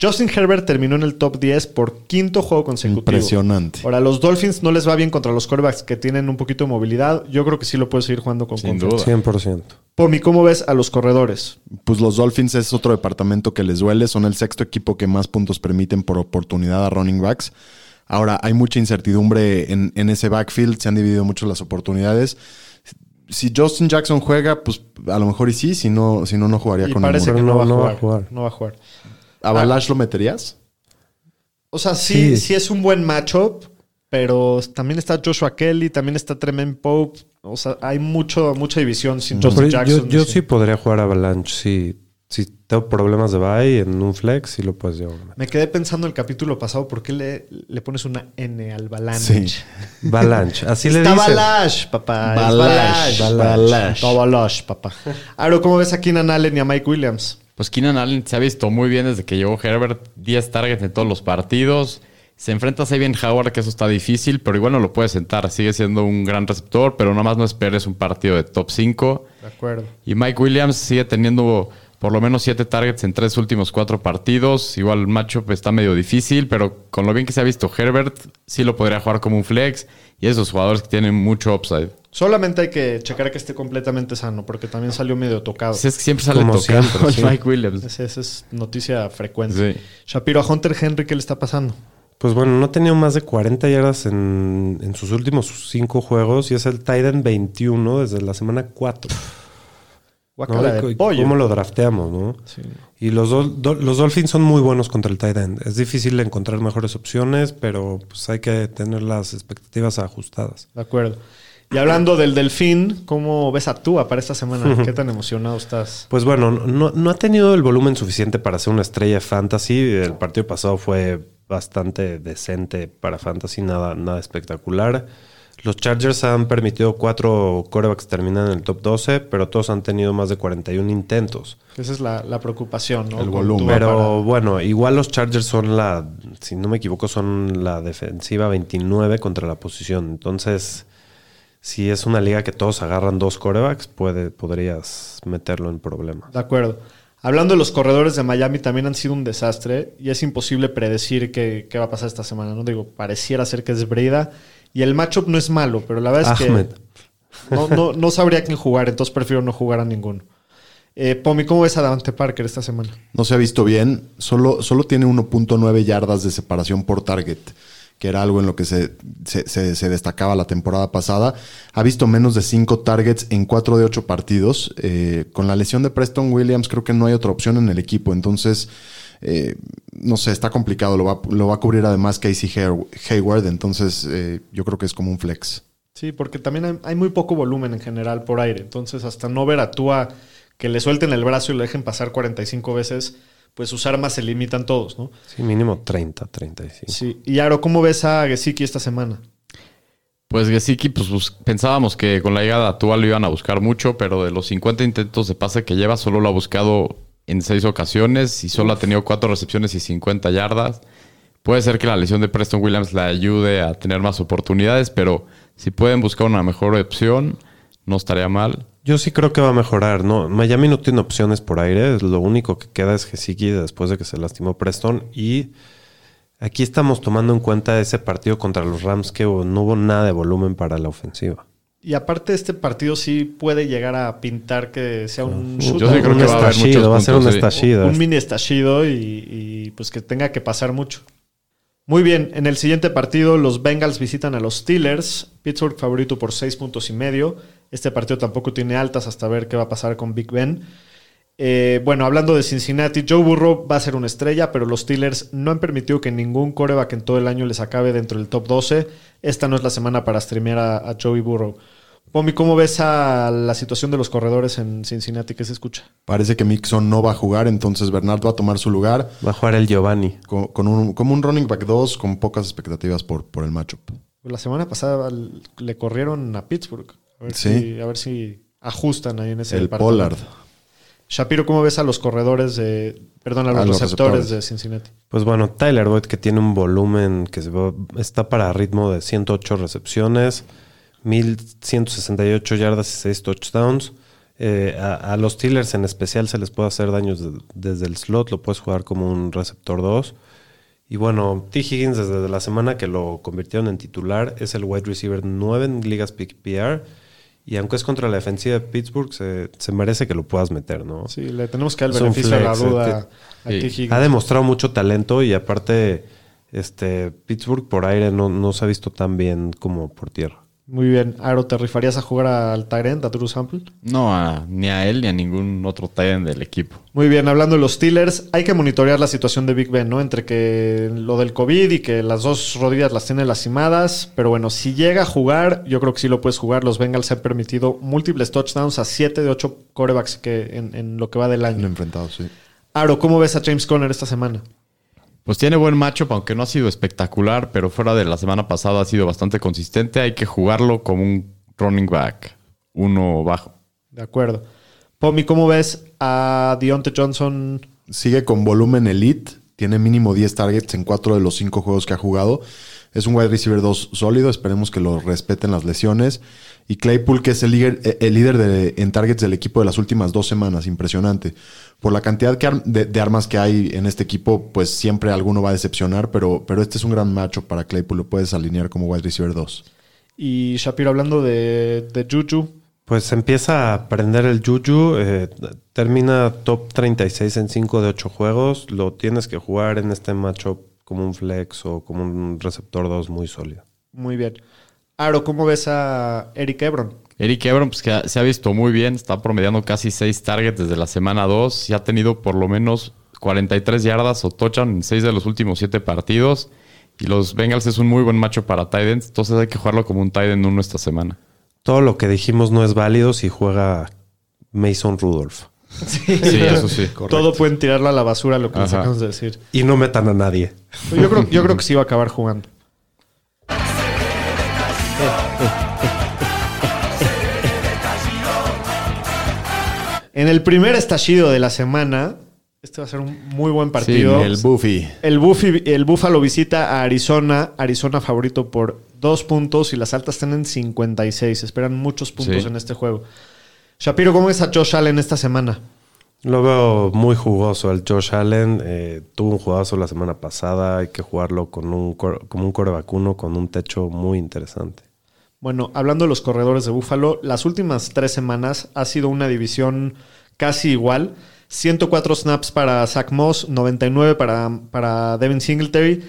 Justin Herbert terminó en el top 10 por quinto juego consecutivo. Impresionante. Ahora, los Dolphins no les va bien contra los quarterbacks que tienen un poquito de movilidad. Yo creo que sí lo puedes seguir jugando con Sin confianza. duda. 100%. Pomi, ¿cómo ves a los corredores? Pues los Dolphins es otro departamento que les duele. Son el sexto equipo que más puntos permiten por oportunidad a running backs. Ahora, hay mucha incertidumbre en, en ese backfield. Se han dividido mucho las oportunidades. Si Justin Jackson juega, pues a lo mejor y sí. Si no, si no, no jugaría Y con parece ninguno. que no, No, va, a no va a jugar. No va a jugar. ¿A Balash lo meterías? O sea, sí, sí, Sí. es un buen matchup, pero también está Joshua Kelly, también está Tremaine Pope. O sea, hay mucho, mucha división sin yo, Jackson. yo sí. sí podría jugar Avalanche. Sí. Si tengo problemas de bye en un flex, sí lo puedes llevar. Me quedé pensando el capítulo pasado, ¿por qué le, le pones una N al Avalanche? Sí. Avalanche. Así le Está dicen. Balash, papá. Balash, Balash. Balash. Está Balash, papá. Aro, ¿cómo ves a Keenan Allen y a Mike Williams? Pues Keenan Allen se ha visto muy bien desde que llegó Herbert. 10 targets en todos los partidos. Se enfrenta a Sabian Howard, que eso está difícil, pero igual no lo puede sentar. Sigue siendo un gran receptor, pero nada más no esperes un partido de top 5. De acuerdo. Y Mike Williams sigue teniendo por lo menos siete targets en tres últimos cuatro partidos. Igual el matchup está medio difícil, pero con lo bien que se ha visto Herbert, sí lo podría jugar como un flex. Y esos jugadores que tienen mucho upside. Solamente hay que checar que esté completamente sano, porque también salió medio tocado. Sí, es que siempre sale Como tocado siempre, sí. Mike Williams. Esa, es noticia frecuente. Sí. Shapiro, a Hunter Henry, ¿qué le está pasando? Pues bueno, no ha tenido más de 40 yardas en, en sus últimos cinco juegos y es el Titan 21 desde la semana 4. Guacala ¿no? de Y pollo. ¿Cómo lo drafteamos, no? Sí. Y los, Dol- los Dolphins son muy buenos contra el tight end. Es difícil encontrar mejores opciones, pero pues hay que tener las expectativas ajustadas. De acuerdo. Y hablando del Delfín, ¿cómo ves a Tua para esta semana? ¿Qué tan emocionado estás? Pues bueno, no, no ha tenido el volumen suficiente para ser una estrella de fantasy. El partido pasado fue bastante decente para fantasy, nada, nada espectacular. Los Chargers han permitido cuatro corebacks terminar en el top 12, pero todos han tenido más de 41 intentos. Esa es la, la preocupación, ¿no? El volumen. Pero para- bueno, igual los Chargers son la, si no me equivoco, son la defensiva 29 contra la posición. Entonces, si es una liga que todos agarran dos corebacks, puede, podrías meterlo en problemas. De acuerdo. Hablando de los corredores de Miami, también han sido un desastre y es imposible predecir qué, qué va a pasar esta semana. No digo, pareciera ser que es Breda y el matchup no es malo, pero la verdad es Ahmed. que no, no, no sabría quién jugar, entonces prefiero no jugar a ninguno. Eh, Pomi, ¿cómo ves a Davante Parker esta semana? No se ha visto bien. Solo, solo tiene 1.9 yardas de separación por target, que era algo en lo que se, se, se- se destacaba la temporada pasada. Ha visto menos de 5 targets en 4 de 8 partidos. Eh, con la lesión de Preston Williams creo que no hay otra opción en el equipo. Entonces, eh, no sé, está complicado. Lo va, lo va a cubrir además Casey Hay- Hayward. Entonces, eh, yo creo que es como un flex. Sí, porque también hay, hay muy poco volumen en general por aire. Entonces, hasta no ver a Tua que le suelten el brazo y lo dejen pasar 45 veces, pues sus armas se limitan todos, ¿no? Sí, mínimo 30, 35. Sí. Y Aro, ¿cómo ves a Gesicki esta semana? Pues Gesicki, pues bus- pensábamos que con la llegada de Tua lo iban a buscar mucho, pero de los 50 intentos de pase que lleva, solo lo ha buscado en seis ocasiones y solo ha tenido cuatro recepciones y 50 yardas. Puede ser que la lesión de Preston Williams le ayude a tener más oportunidades, pero si pueden buscar una mejor opción, no estaría mal. Yo sí creo que va a mejorar, ¿no? Miami no tiene opciones por aire, lo único que queda es Gesicki después de que se lastimó Preston y aquí estamos tomando en cuenta ese partido contra los Rams que no hubo nada de volumen para la ofensiva. Y aparte este partido sí puede llegar a pintar que sea un Yo shootout, sí creo un que va a haber estallido, muchos va a ser un estallido. un mini estallido y, y, pues que tenga que pasar mucho. Muy bien, en el siguiente partido los Bengals visitan a los Steelers, Pittsburgh favorito por seis puntos y medio. Este partido tampoco tiene altas hasta ver qué va a pasar con Big Ben. Eh, bueno, hablando de Cincinnati, Joe Burrow va a ser una estrella, pero los Steelers no han permitido que ningún coreback en todo el año les acabe dentro del top 12. Esta no es la semana para streamear a, a Joey Burrow. Pomi, ¿cómo ves a la situación de los corredores en Cincinnati? ¿Qué se escucha? Parece que Mixon no va a jugar, entonces Bernard va a tomar su lugar. Va a jugar el Giovanni. con, con un, como un running back 2 con pocas expectativas por, por el matchup. La semana pasada le corrieron a Pittsburgh. A ver, Sí. si, a ver si ajustan ahí en ese El departamento. Pollard. Shapiro, ¿cómo ves a los corredores de. Perdón, a los, A los receptores, receptores. de Cincinnati? Pues bueno, Tyler Boyd que tiene un volumen que se va- está para ritmo de 108 recepciones, 1168 yardas y 6 touchdowns. Eh, a, a los Steelers en especial se les puede hacer daños de- desde el slot, lo puedes jugar como un receptor 2. Y bueno, T. Higgins desde la semana que lo convirtieron en titular es el wide receiver 9 en ligas PPR. Y aunque es contra la defensiva de Pittsburgh, se, se merece que lo puedas meter, ¿no? Sí, le tenemos que dar el beneficio de la flex, duda eh, a sí. T. Higgins. Ha demostrado mucho talento y aparte, este Pittsburgh por aire no, no se ha visto tan bien como por tierra. Muy bien. Aro, ¿te rifarías a jugar al Tyrant, a Drew Sample? No, a- ni a él ni a ningún otro Titan del equipo. Muy bien, hablando de los Steelers, hay que monitorear la situación de Big Ben, ¿no? Entre que lo del COVID y que las dos rodillas las tiene lastimadas. Pero bueno, si llega a jugar, yo creo que sí lo puedes jugar. Los Bengals han permitido múltiples touchdowns a 7 de 8 corebacks que en, en lo que va del Lo año. enfrentado, sí. Aro, ¿cómo ves a James Conner esta semana? Pues tiene buen matchup, aunque no ha sido espectacular, pero fuera de la semana pasada ha sido bastante consistente. Hay que jugarlo como un running back, uno bajo. De acuerdo. Pomi, ¿cómo ves a Deontay Johnson? Sigue con volumen elite. Tiene mínimo 10 targets en 4 de los 5 juegos que ha jugado. Es un wide receiver 2 sólido. Esperemos que lo respeten las lesiones. Y Claypool, que es el líder, eh, el líder de- en targets del equipo de las últimas dos semanas, impresionante. Por la cantidad que ar- de, de armas que hay en este equipo, pues siempre alguno va a decepcionar, pero, pero este es un gran macho para Claypool, lo puedes alinear como wide receiver 2. Y Shapiro, hablando de, de Juju, Pues empieza a prender el Juju, eh, termina top 36 en 5 de 8 juegos. Lo tienes que jugar en este matchup como un flex o como un receptor 2 muy sólido. muy bien. Aro, ¿cómo ves a Eric Ebron? Eric Ebron, pues que se ha visto muy bien, está promediando casi 6 targets desde la semana 2 y ha tenido por lo menos 43 yardas o touchdown en 6 de los últimos 7 partidos. Y los Bengals es un muy buen macho para tight ends, entonces hay que jugarlo como un end 1 esta semana. Todo lo que dijimos no es válido si juega Mason Rudolph. Sí, eso sí. Todo pueden tirarlo a la basura, lo que les acabamos de decir. Y no metan a nadie. Yo creo, yo creo que sí va a acabar jugando. En el primer estallido de la semana, este va a ser un muy buen partido. Sí, El Buffy. El, Buffy, el Buffalo visita a Arizona. Arizona favorito por dos puntos y las altas están en 56. Esperan muchos puntos Sí. en este juego. Shapiro, ¿cómo ves a Josh Allen esta semana? Lo veo muy jugoso. El Josh Allen eh, tuvo un jugazo la semana pasada. Hay que jugarlo con un, como un core vacuno con un techo muy interesante. Bueno, hablando de los corredores de Buffalo, las últimas tres semanas ha sido una división casi igual. 104 snaps para Zach Moss, 99 para, para Devin Singletary.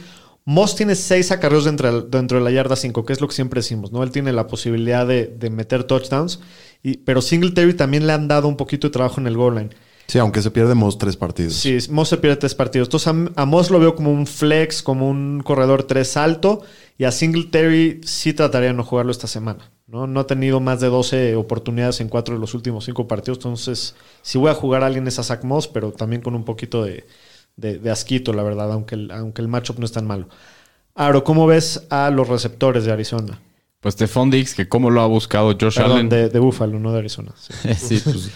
Moss tiene 6 acarreos dentro, dentro de la yarda 5, que es lo que siempre decimos, ¿no? Él tiene la posibilidad de, de meter touchdowns, y, pero Singletary también le han dado un poquito de trabajo en el goal line. Sí, aunque se pierdemos tres partidos. Sí, Moss se pierde tres partidos. Entonces a, a Moss lo veo como un flex, como un corredor 3 alto. Y a Singletary sí trataría de no jugarlo esta semana. ¿no? no ha tenido más de 12 oportunidades en cuatro de los últimos cinco partidos. Entonces, sí voy a jugar a alguien es a Zach Moss, pero también con un poquito de, de- de asquito, la verdad, aunque el, aunque el matchup no es tan malo. Aro, ¿cómo ves a los receptores de Arizona? Pues Stephon Diggs, que cómo lo ha buscado Josh Perdón, Allen. de, de Buffalo, no de Arizona. sí. sí, pues,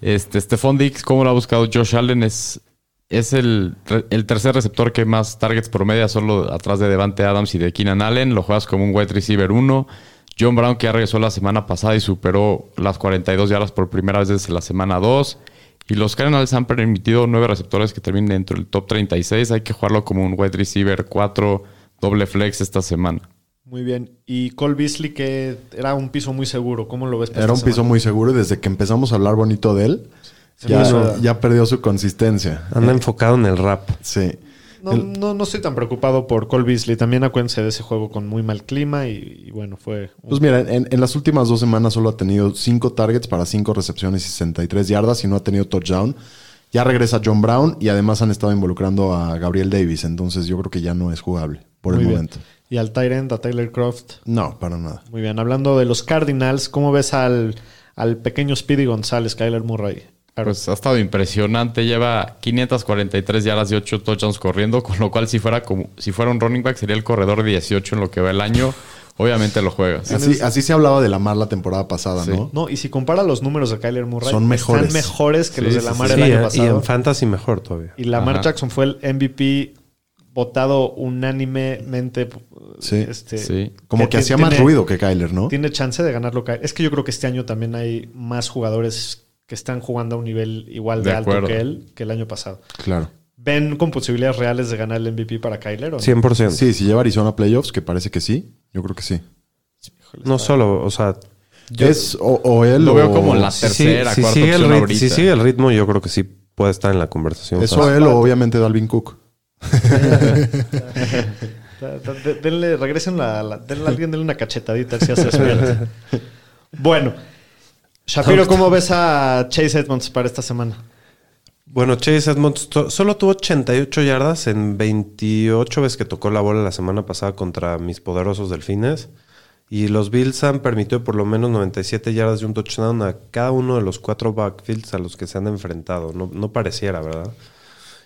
este, Stephon Diggs, ¿cómo lo ha buscado Josh Allen? Es, es el, el tercer receptor que más targets promedia, solo atrás de Devante Adams y de Keenan Allen. Lo juegas como un wide receiver 1. John Brown, que ya regresó la semana pasada y superó las 42 yardas por primera vez desde la semana 2. Y los Cardinals han permitido nueve receptores que terminen dentro del top 36. Hay que jugarlo como un wide receiver 4, doble flex esta semana. Muy bien. Y Cole Beasley, que era un piso muy seguro. ¿Cómo lo ves? para Era un piso muy seguro y desde que empezamos a hablar bonito de él, ya, hizo- ya perdió su consistencia. Anda enfocado en el rap. Sí. No, no, no estoy tan preocupado por Cole Beasley. También acuérdense de ese juego con muy mal clima y, y bueno, fue... un- Pues mira, en, en las últimas dos semanas solo ha tenido cinco targets para cinco recepciones y 63 yardas y no ha tenido touchdown. Ya regresa John Brown y además han estado involucrando a Gabriel Davis. Entonces yo creo que ya no es jugable por muy el bien. momento. Y al Tyrant, a Tyler Croft. No, para nada. Muy bien. Hablando de los Cardinals, ¿cómo ves al, al pequeño Speedy González, Kyler Murray? Aro. Pues ha estado impresionante. Lleva 543 yardas y 8 touchdowns corriendo, con lo cual si fuera como si fuera un running back sería el corredor 18 en lo que va el año. Obviamente lo juegas. Así, así se hablaba de Lamar la temporada pasada, Sí. ¿no? No, y si compara los números de Kyler Murray, Son mejores. están mejores que Sí, los de sí, Lamar sí. el Sí, año eh, y pasado. en fantasy mejor todavía. Y Lamar Ajá. Jackson fue el MVP votado unánimemente. Sí. este, Sí. Como que hacía más ruido que Kyler, ¿no? Tiene chance de ganarlo. Es que yo creo que este año también hay más jugadores que están jugando a un nivel igual de, De alto acuerdo. que él que el año pasado. Claro. ¿Ven con posibilidades reales de ganar el MVP para Kyler o no? 100%. Sí, si lleva Arizona a playoffs, que parece que sí, yo creo que sí. No solo, o sea, es o, o él Lo o... veo como la tercera, si cuarta sigue el opción rit- ahorita. si sigue el ritmo, yo creo que sí puede estar en la conversación. Eso fácil. él o obviamente Dalvin Cook. Denle, regresen la, la- denle a alguien, denle una cachetadita si hace. Bueno, Shapiro, ¿cómo ves a Chase Edmonds para esta semana? Bueno, Chase Edmonds solo tuvo 88 yardas en 28 veces que tocó la bola la semana pasada contra mis poderosos delfines. Y los Bills han permitido por lo menos 97 yardas y un touchdown a cada uno de los cuatro backfields a los que se han enfrentado. No, no pareciera, ¿verdad?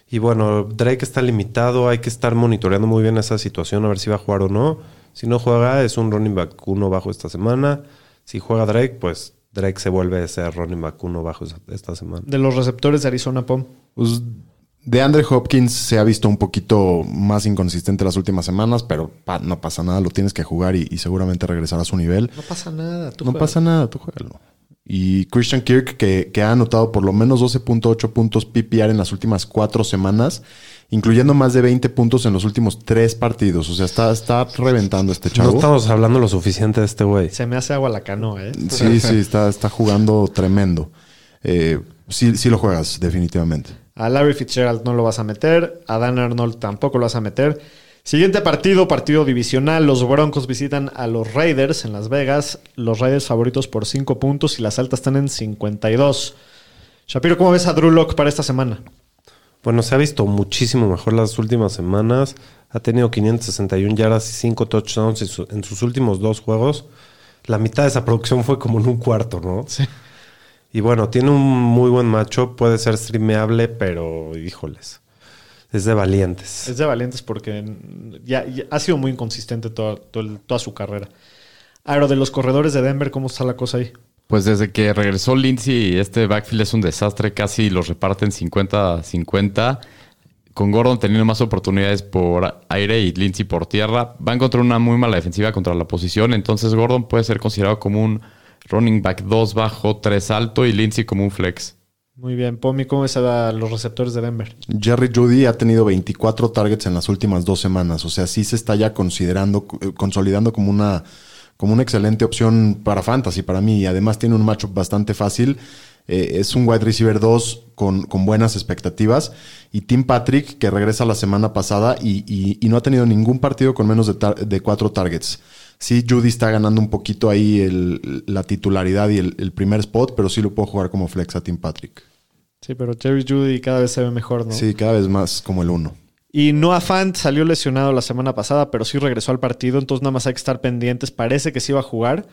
Y bueno, Drake está limitado. Hay que estar monitoreando muy bien esa situación, a ver si va a jugar o no. Si no juega, es un running back uno bajo esta semana. Si juega Drake, pues Drake se vuelve ese running back uno bajo esta semana. De los receptores de Arizona Pom. Pues De Andre Hopkins se ha visto un poquito más inconsistente las últimas semanas, pero pa- no pasa nada, lo tienes que jugar y, y seguramente regresar a su nivel. No pasa nada. Tú no pasa nada, tú juégalo. Y Christian Kirk, que, que ha anotado por lo menos 12.8 puntos PPR en las últimas cuatro semanas, incluyendo más de 20 puntos en los últimos tres partidos. O sea, está, está reventando este No chavo. estamos hablando lo suficiente de este güey. Se me hace agua la canoa, ¿eh? Sí, sí, está, está jugando tremendo. Eh, sí, sí lo juegas, definitivamente. A Larry Fitzgerald no lo vas a meter. A Dan Arnold tampoco lo vas a meter. Siguiente partido, partido divisional. Los Broncos visitan a los Raiders en Las Vegas. Los Raiders favoritos por 5 puntos y las altas están en 52. Shapiro, ¿cómo ves a Drew Lock para esta semana? Bueno, se ha visto muchísimo mejor las últimas semanas. Ha tenido 561 yardas y 5 touchdowns en, su- en sus últimos dos juegos. La mitad de esa producción fue como en un cuarto, ¿no? Sí. Y bueno, tiene un muy buen macho. Puede ser streameable, pero híjoles. Es de valientes. Es de valientes porque ya, ya ha sido muy inconsistente toda, todo el- toda su carrera. Aro, de los corredores de Denver, ¿cómo está la cosa ahí? Pues desde que regresó Lindsay, este backfield es un desastre. Casi los reparten 50-50. Con Gordon teniendo más oportunidades por aire y Lindsay por tierra. Van contra una muy mala defensiva contra la posición. Entonces Gordon puede ser considerado como un running back 2 bajo, 3 alto y Lindsay como un flex. Muy bien, Pomi, ¿cómo ves a los receptores de Denver? Jerry Judy ha tenido 24 targets en las últimas dos semanas. O sea, sí se está ya considerando, eh, consolidando como una, como una excelente opción para fantasy para mí. Y además tiene un matchup bastante fácil. Eh, es un wide receiver 2 con, con buenas expectativas. Y Tim Patrick, que regresa la semana pasada y, y- y no ha tenido ningún partido con menos de, tar- de cuatro targets. Sí, Judy está ganando un poquito ahí el- la titularidad y el, el primer spot, pero sí lo puedo jugar como flex a Tim Patrick. Sí, pero Jerry Judy cada vez se ve mejor, ¿no? Sí, cada vez más como el uno. Y Noah Fant salió lesionado la semana pasada, pero sí regresó al partido, entonces nada más hay que estar pendientes. Parece que sí va a jugar.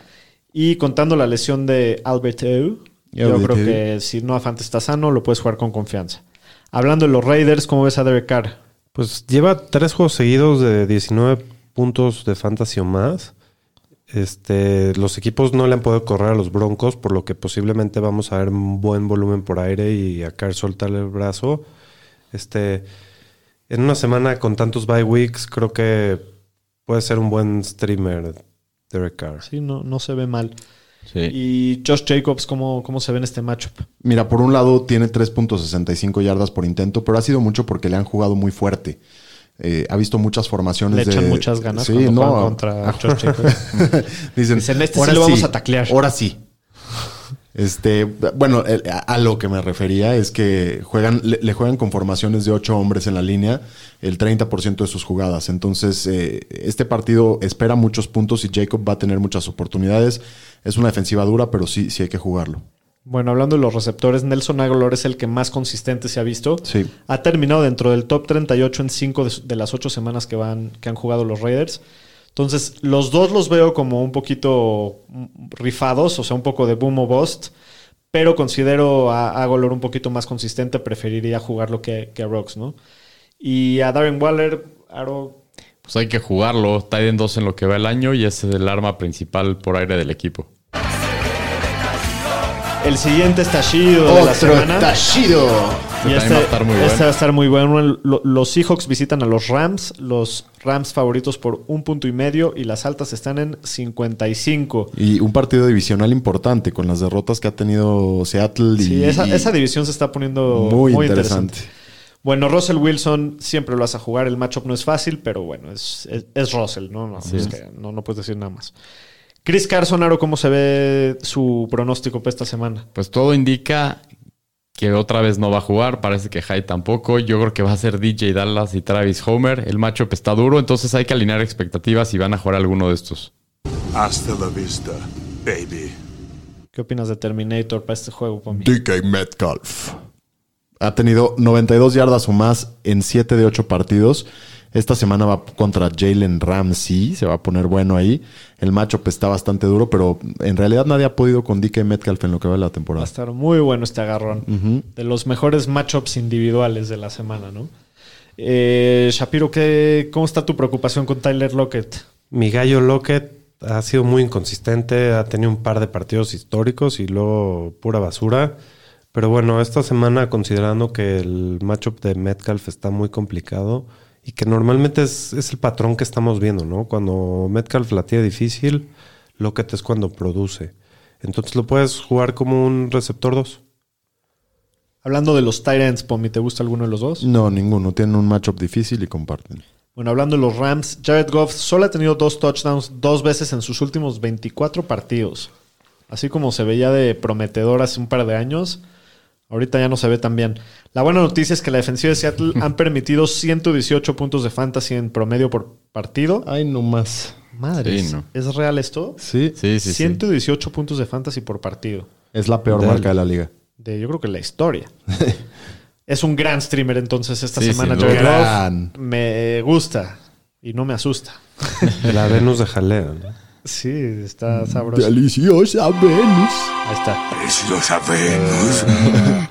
Y contando la lesión de Albert Eu, yo Albert creo que si Noah Fant está sano, lo puedes jugar con confianza. Hablando de los Raiders, ¿cómo ves a Derek Carr? Pues lleva tres juegos seguidos de 19 puntos de fantasy o más. Este, los equipos no le han podido correr a los Broncos, por lo que posiblemente vamos a ver un buen volumen por aire y a Carr soltarle el brazo. Este, en una semana con tantos bye weeks, creo que puede ser un buen streamer, Derek Carr. Sí, no, no se ve mal. Sí. Y Josh Jacobs, ¿cómo, cómo se ve en este matchup? Mira, por un lado tiene 3.65 yardas por intento, pero ha sido mucho porque le han jugado muy fuerte. Eh, ha visto muchas formaciones Le echan de- muchas ganas Sí, cuando no. contra Josh Jacobs. Dicen, Dicen, "Este sí "Ahora lo vamos a taclear". Ahora sí. Este, bueno, a, a lo que me refería es que juegan, le, le juegan con formaciones de ocho hombres en la línea, el 30% de sus jugadas. Entonces, eh, este partido espera muchos puntos y Jacob va a tener muchas oportunidades. Es una defensiva dura, pero sí, sí hay que jugarlo. Bueno, hablando de los receptores, Nelson Aguilar es el que más consistente se ha visto. Sí. Ha terminado dentro del top 38 en 5 de, de las 8 semanas que, van, que han jugado los Raiders. Entonces, los dos los veo como un poquito rifados, o sea, un poco de boom o bust. Pero considero a Aguilar un poquito más consistente. Preferiría jugarlo que, que a Rocks, ¿no? Y a Darren Waller, Aro, Pues hay que jugarlo. Tight end 2 en lo que va el año y es el arma principal por aire del equipo. El siguiente estallido de la semana. Y Este también va a estar muy este bueno. va a estar muy bueno. Los Seahawks visitan a los Rams. Los Rams favoritos por un punto y medio y las altas están en 55. Y un partido divisional importante con las derrotas que ha tenido Seattle. Y, Sí, esa, y esa división se está poniendo muy, muy, interesante. interesante. Bueno, Russell Wilson siempre lo vas a jugar. El matchup no es fácil, pero bueno, es, es, es Russell, ¿no? No, es que no, no puedes decir nada más. Chris Carson, Aro, ¿cómo se ve su pronóstico para esta semana? Pues todo indica que otra vez no va a jugar. Parece que Hyde tampoco. Yo creo que va a ser DJ Dallas y Travis Homer. El matchup está duro, entonces hay que alinear expectativas y van a jugar alguno de estos. Hasta la vista, baby. ¿Qué opinas de Terminator para este juego, Pomi? DK Metcalf. Ha tenido 92 yardas o más en 7 de 8 partidos. Esta semana va contra Jalen Ramsey. Se va a poner bueno ahí. El matchup está bastante duro, pero en realidad nadie ha podido con DK Metcalf en lo que va de la Va a temporada. estar muy bueno este agarrón. De los mejores matchups individuales de la semana, ¿no? Eh, Shapiro, ¿qué, ¿cómo está tu preocupación con Tyler Lockett? Mi gallo Lockett ha sido muy inconsistente, ha tenido un par de partidos históricos y luego pura basura. Pero bueno, esta semana, considerando que el matchup de Metcalf está muy complicado y que normalmente es, es el patrón que estamos viendo, ¿no? Cuando Metcalf la tiene difícil, Lockett es cuando produce. Entonces lo puedes jugar como un receptor 2. Hablando de los Tyrants, Pomi, ¿te gusta alguno de los dos? No, ninguno. Tienen un matchup difícil y comparten. Bueno, hablando de los Rams, Jared Goff solo ha tenido dos touchdowns dos veces en sus últimos 24 partidos. Así como se veía de prometedor hace un par de años, ahorita ya no se ve tan bien. La buena noticia es que la defensiva de Seattle han permitido 118 puntos de fantasy en promedio por partido. Ay, no más. Madre, Sí, ¿no? ¿es real esto? Sí. Sí, sí, sí. 118 puntos de fantasy por partido. Es la peor marca de la liga. De yo creo que la historia. es un gran streamer entonces esta Sí, semana. Gran. Me gusta y no me asusta. La Venus de jalea, ¿no? Sí, está sabroso. Deliciosa Venus. Ahí está. Preciosa Venus.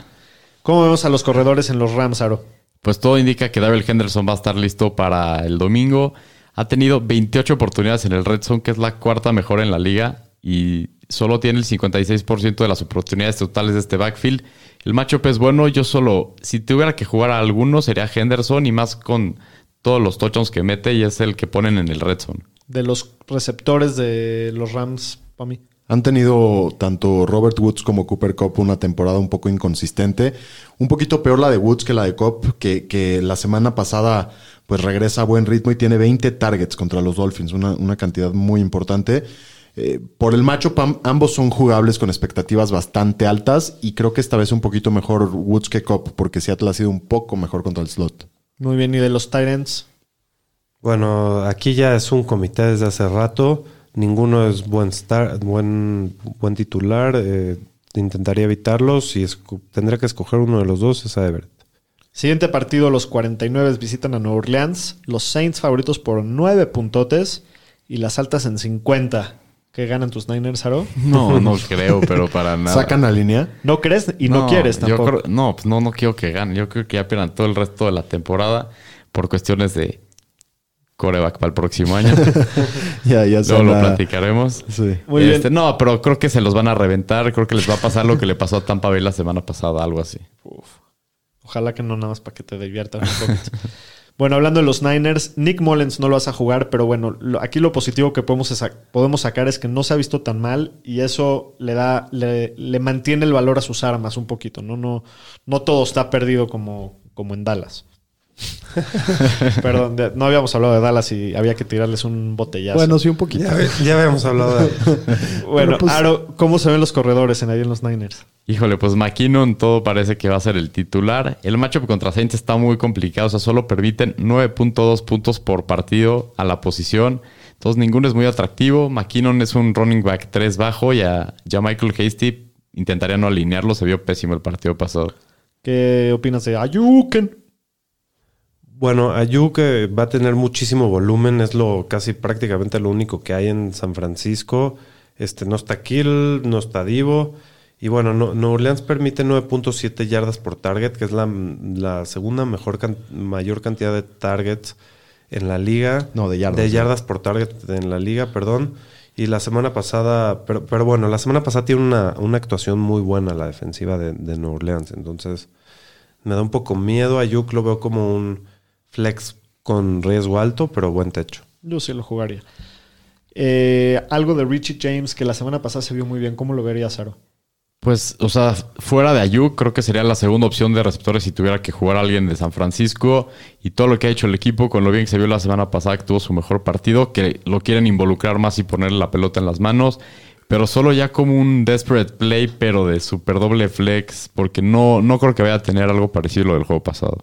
¿Cómo vemos a los corredores en los Rams, Aro? Pues todo indica que Daryl Henderson va a estar listo para el domingo. Ha tenido 28 oportunidades en el Red Zone, que es la cuarta mejor en la liga. Y solo tiene el 56% de las oportunidades totales de este backfield. El matchup es bueno. Yo solo, si tuviera que jugar a alguno, sería Henderson y más con todos los touchdowns que mete y es el que ponen en el Red Zone. De los receptores de los Rams, para mí. Han tenido tanto Robert Woods como Cooper Cup una temporada un poco inconsistente. Un poquito peor la de Woods que la de Cup, que, que la semana pasada pues regresa a buen ritmo y tiene 20 targets contra los Dolphins, una, una cantidad muy importante. Eh, por el macho, ambos son jugables con expectativas bastante altas y creo que esta vez un poquito mejor Woods que Cup, porque Seattle ha sido un poco mejor contra el slot. Muy bien. ¿Y de los Tyrants? Bueno, aquí ya es un comité desde hace rato. Ninguno es buen star, buen, buen titular. eh, intentaría evitarlos y tendría que escoger uno de los dos, es a Everett. Siguiente partido, los 49 visitan a Nueva Orleans. Los Saints favoritos por 9 puntotes y las altas en 50. ¿Qué ganan tus Niners, Aro? No, no creo, pero para nada. ¿Sacan la línea? No crees y no, quieres yo tampoco. creo- no, pues no, no quiero que ganen. Yo creo que ya pierdan todo el resto de la temporada por cuestiones de coreback para el próximo año. Ya, ya Luego lo la- platicaremos. Sí. Muy Este, bien. No, pero creo que se los van a reventar. Creo que les va a pasar lo que le pasó a Tampa Bay la semana pasada, algo así. Ojalá que no nada más para que te diviertas un poquito. bueno, hablando de los Niners, Nick Mullens no lo vas a jugar, pero bueno, lo- aquí lo positivo que podemos, sa- podemos sacar es que no se ha visto tan mal y eso le da, le, le mantiene el valor a sus armas un poquito. No, no, no todo está perdido como, como en Dallas. Perdón, de- no habíamos hablado de Dallas y había que tirarles un botellazo. Bueno, sí, un poquito. Ya, habíamos hablado de... Bueno, pues- Aro, ¿cómo se ven los corredores en ahí en los Niners? Híjole, pues McKinnon todo parece que va a ser el titular. El matchup contra Saints está muy complicado. O sea, solo permiten 9.2 puntos por partido a la posición. Entonces, ninguno es muy atractivo. McKinnon es un running back 3 bajo y a, ya Michael Hasty intentaría no alinearlo. Se vio pésimo el partido pasado. ¿Qué opinas de Ayuken? Bueno, Ayuk eh, va a tener muchísimo volumen, es lo casi prácticamente lo único que hay en San Francisco. Este no está Kill, no está Divo. Y bueno, no, New Orleans permite 9.7 yardas por target, que es la, la segunda mejor can- mayor cantidad de targets en la liga. No, de yardas. De yardas por target en la liga, perdón. Y la semana pasada, pero, pero bueno, la semana pasada tiene una, una actuación muy buena la defensiva de, de New Orleans. Entonces, me da un poco miedo. Ayuk lo veo como un flex con riesgo alto, pero buen techo. Yo sí lo jugaría. Eh, algo de Richie James que la semana pasada se vio muy bien. ¿Cómo lo verías, Aro? Pues, o sea, fuera de Ayuk, creo que sería la segunda opción de receptores si tuviera que jugar a alguien de San Francisco. Y todo lo que ha hecho el equipo, con lo bien que se vio la semana pasada, que tuvo su mejor partido, que lo quieren involucrar más y ponerle la pelota en las manos. Pero solo ya como un desperate play, pero de super doble flex, porque no, no creo que vaya a tener algo parecido a lo del juego pasado.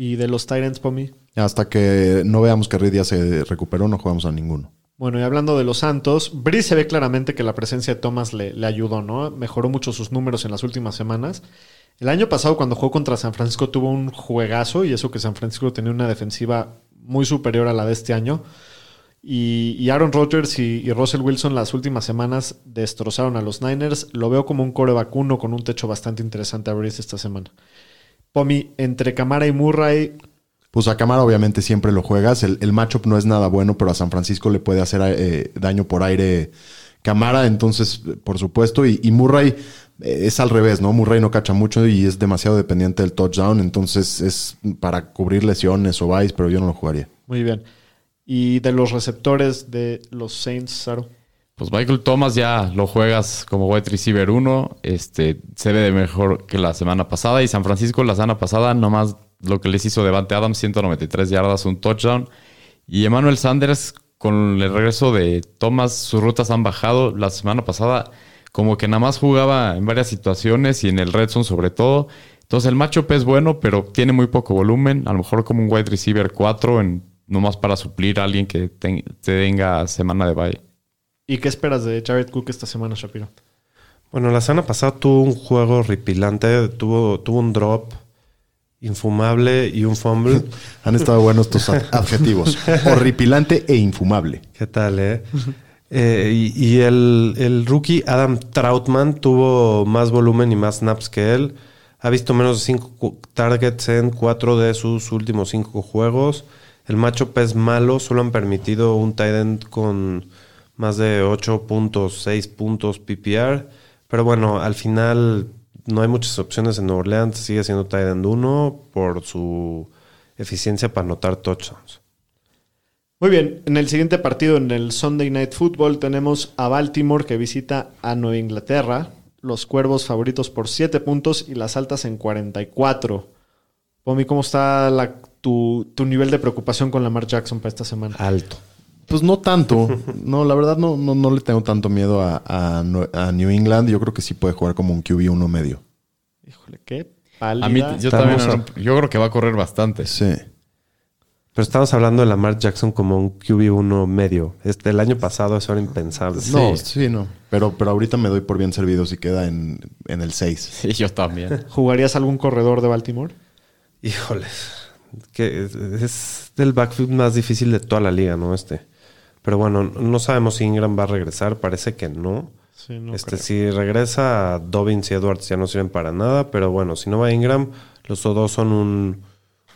Y de los Tyrants, Pomi. Hasta que no veamos que Reed ya se recuperó, no jugamos a ninguno. Bueno, y hablando de los Santos, Brice se ve claramente que la presencia de Thomas le, le ayudó, ¿no? Mejoró mucho sus números en las últimas semanas. El año pasado, cuando jugó contra San Francisco, tuvo un juegazo, y eso que San Francisco tenía una defensiva muy superior a la de este año. Y, y Aaron Rodgers y, y Russell Wilson las últimas semanas destrozaron a los Niners. Lo veo como un core vacuno con un techo bastante interesante a Brice esta semana. Entre Camara y Murray, Pues a Camara obviamente siempre lo juegas. El, el matchup no es nada bueno, pero a San Francisco le puede hacer eh, daño por aire Camara. Entonces, por supuesto. Y, y Murray eh, es al revés, ¿no? Murray no cacha mucho y es demasiado dependiente del touchdown, entonces es para cubrir lesiones o vice, pero yo no lo jugaría. Muy bien. Y de los receptores de los Saints, Saro. Pues Michael Thomas ya lo juegas como wide receiver 1. Este, se ve de mejor que la semana pasada. Y San Francisco la semana pasada, nomás lo que les hizo Devante Adams, 193 yardas, un touchdown. Y Emmanuel Sanders, con el regreso de Thomas, sus rutas han bajado. La semana pasada, como que nada más jugaba en varias situaciones y en el red zone sobre todo. Entonces el matchup es bueno, pero tiene muy poco volumen. A lo mejor como un wide receiver 4, en, nomás para suplir a alguien que te- tenga semana de bye. ¿Y qué esperas de Jared Cook esta semana, Shapiro? Bueno, la semana pasada tuvo un juego ripilante, tuvo, tuvo un drop infumable y un fumble. Han estado buenos tus ad- adjetivos. Horripilante e infumable. ¿Qué tal, eh? Eh, y y el, el rookie Adam Troutman tuvo más volumen y más snaps que él. Ha visto menos de 5 targets en 4 de sus últimos 5 juegos. El macho es malo, solo han permitido un tight end con más de 8.6 puntos PPR. Pero bueno, al final no hay muchas opciones en Nueva Orleans. Sigue siendo end 1 por su eficiencia para anotar touchdowns. Muy bien, en el siguiente partido, en el Sunday Night Football, tenemos a Baltimore que visita a Nueva Inglaterra. Los cuervos favoritos por 7 puntos y las altas en 44. Pomi, ¿cómo está la- tu, tu nivel de preocupación con Lamar Jackson para esta semana? Alto. Pues no tanto. No, la verdad no, no, no le tengo tanto miedo a, a New England. Yo creo que sí puede jugar como un QB uno medio. Híjole, qué pálida. A mí, yo Estamos también, yo creo que va a correr bastante. Sí. Pero estamos hablando de Lamar Jackson como un QB1 medio. Este, el año pasado eso era impensable. No, sí, no. Pero, pero ahorita me doy por bien servido si queda en, en el 6. Sí, yo también. ¿Jugarías algún corredor de Baltimore? Híjoles. Que es, es el backfield más difícil de toda la liga, ¿no? Este. Pero bueno, no sabemos si Ingram va a regresar. Parece que no. Sí, no este, creo. si regresa, Dobbins y Edwards ya no sirven para nada. Pero bueno, si no va Ingram, los dos son un,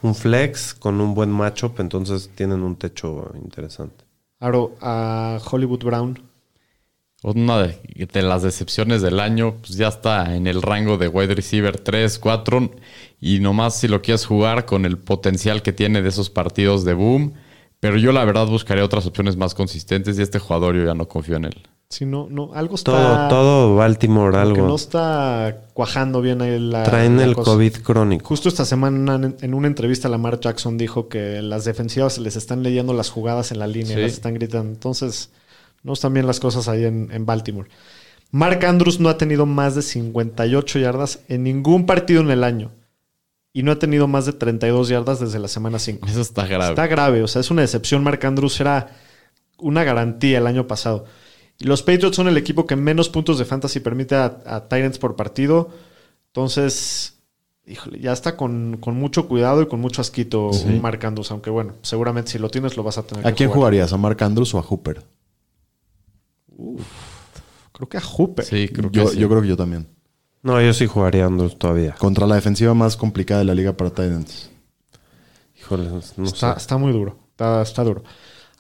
un flex con un buen matchup. Entonces tienen un techo interesante. Aro, a Hollywood Brown. Una de, de las decepciones del año, pues ya está en el rango de wide receiver 3, 4. Y nomás si lo quieres jugar con el potencial que tiene de esos partidos de boom. Pero yo la verdad buscaría otras opciones más consistentes y este jugador yo ya no confío en él. Si no, no, algo está. Todo, todo Baltimore, como que algo. no está cuajando bien ahí la. Traen la el cosa. COVID crónico. Justo esta semana en, en una entrevista Lamar Jackson dijo que las defensivas les están leyendo las jugadas en la línea, Sí. las están gritando. Entonces, no están bien las cosas ahí en, en Baltimore. Mark Andrews no ha tenido más de 58 yardas en ningún partido en el año. Y no ha tenido más de 32 yardas desde la semana 5. Eso está grave. Está grave, o sea, es una decepción. Mark Andrews era una garantía el año pasado. Y los Patriots son el equipo que menos puntos de fantasy permite a, a Tyrants por partido. Entonces, híjole, ya está con, con mucho cuidado y con mucho asquito un Mark Andrews. Aunque bueno, seguramente si lo tienes lo vas a tener ¿A que quién jugar. jugarías? ¿A Mark Andrews o a Hooper? Creo que a Hooper. Sí, creo que Yo, sí. yo creo que yo también. No, yo sí jugaría Andrews todavía. Contra la defensiva más complicada de la liga para Titans. Híjole, no está, sé. está muy duro. Está, está duro.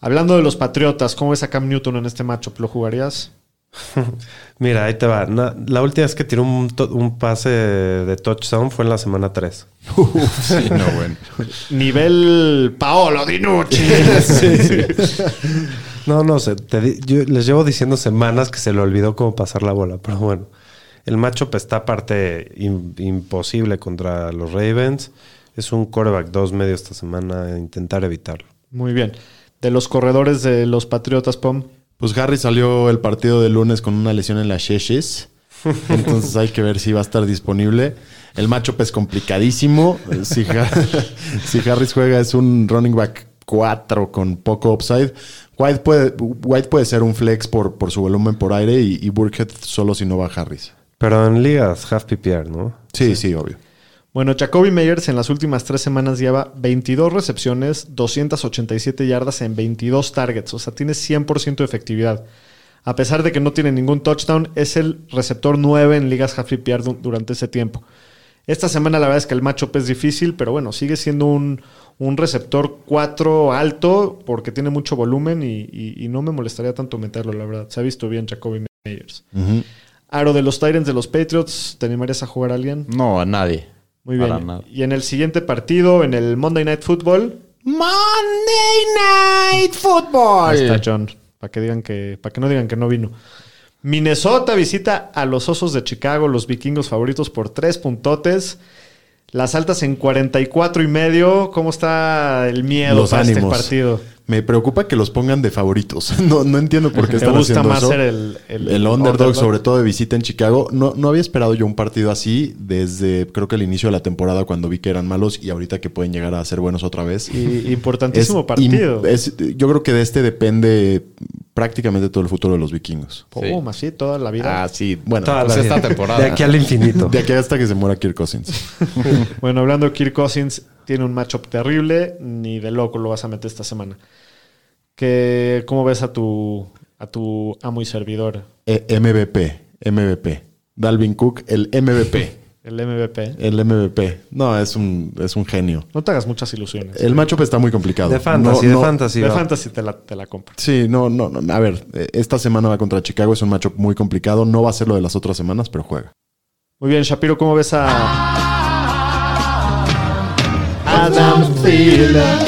Hablando de los Patriotas, ¿cómo ves a Cam Newton en este matchup? ¿Lo jugarías? Mira, ahí te va. Na- la última vez que tiró un, to- un pase de touchdown fue en la semana 3. Sí, no, bueno. Nivel Paolo Dinucci. No, no sé. te di- yo les llevo diciendo semanas que se le olvidó cómo pasar la bola. Pero bueno, el matchup está aparte im- imposible contra los Ravens. Es un quarterback 2 medio esta semana. Intentar evitarlo. Muy bien. De los corredores de los Patriotas, Pom. Pues Harry salió el partido de lunes con una lesión en las sheshes. Entonces hay que ver si va a estar disponible. El matchup es complicadísimo. Si, Har- si Harris juega es un running back 4 con poco upside. White puede, White puede ser un flex por, por su volumen por aire y, y Burkhead solo si no va Harris. Pero en ligas, half PPR, ¿no? Sí, sí, obvio. Bueno, Jacoby Meyers en las últimas tres semanas lleva 22 recepciones, 287 yardas en 22 targets. O sea, tiene 100% de efectividad. A pesar de que no tiene ningún touchdown, es el receptor 9 en ligas half PPR du- durante ese tiempo. Esta semana la verdad es que el matchup es difícil, pero bueno, sigue siendo un, un receptor 4 alto porque tiene mucho volumen y, y- y no me molestaría tanto meterlo, la verdad. Se ha visto bien Jacoby Meyers. Ujú. Aro de los Tyrants de los Patriots, ¿te animarías a jugar a alguien? No, a nadie. Muy bien. nada. Y en el siguiente partido, en el Monday Night Football, Monday Night Football. ahí está John, para que digan que, para que no digan que no vino. Minnesota visita a los Osos de Chicago, los vikingos favoritos por tres puntotes. Las altas en 44 y medio. ¿Cómo está el miedo Los para ánimos. este partido? Me preocupa que los pongan de favoritos. No, no entiendo por qué ¿Te están gusta haciendo más eso. ser el, el, El underdog, sobre todo de visita en Chicago. No, no había esperado yo un partido así desde creo que el inicio de la temporada cuando vi que eran malos y ahorita que pueden llegar a ser buenos otra vez. Y, importantísimo Es partido. es- yo creo que de este depende prácticamente todo el futuro de los vikingos. Pum, así toda la vida. Ah, sí. Bueno, Toda Pues la esta vida. temporada. De aquí al infinito. de aquí hasta que se muera Kirk Cousins. Bueno, hablando de Kirk Cousins, tiene un matchup terrible. Ni de loco lo vas a meter esta semana. Que, ¿Cómo ves a tu, a tu amo y servidor? Eh, MVP. MVP. Dalvin Cook, el MVP. El MVP. El MVP. No, es un, es un genio. No te hagas muchas ilusiones. El matchup está muy complicado. De fantasy, No- de no- fantasy. de va. fantasy te la, te la compro. Sí, no, no, no. A ver, eh, esta semana va contra Chicago, es un matchup muy complicado. No va a ser lo de las otras semanas, pero juega. Muy bien, Shapiro, ¿cómo ves a Adam Thielen?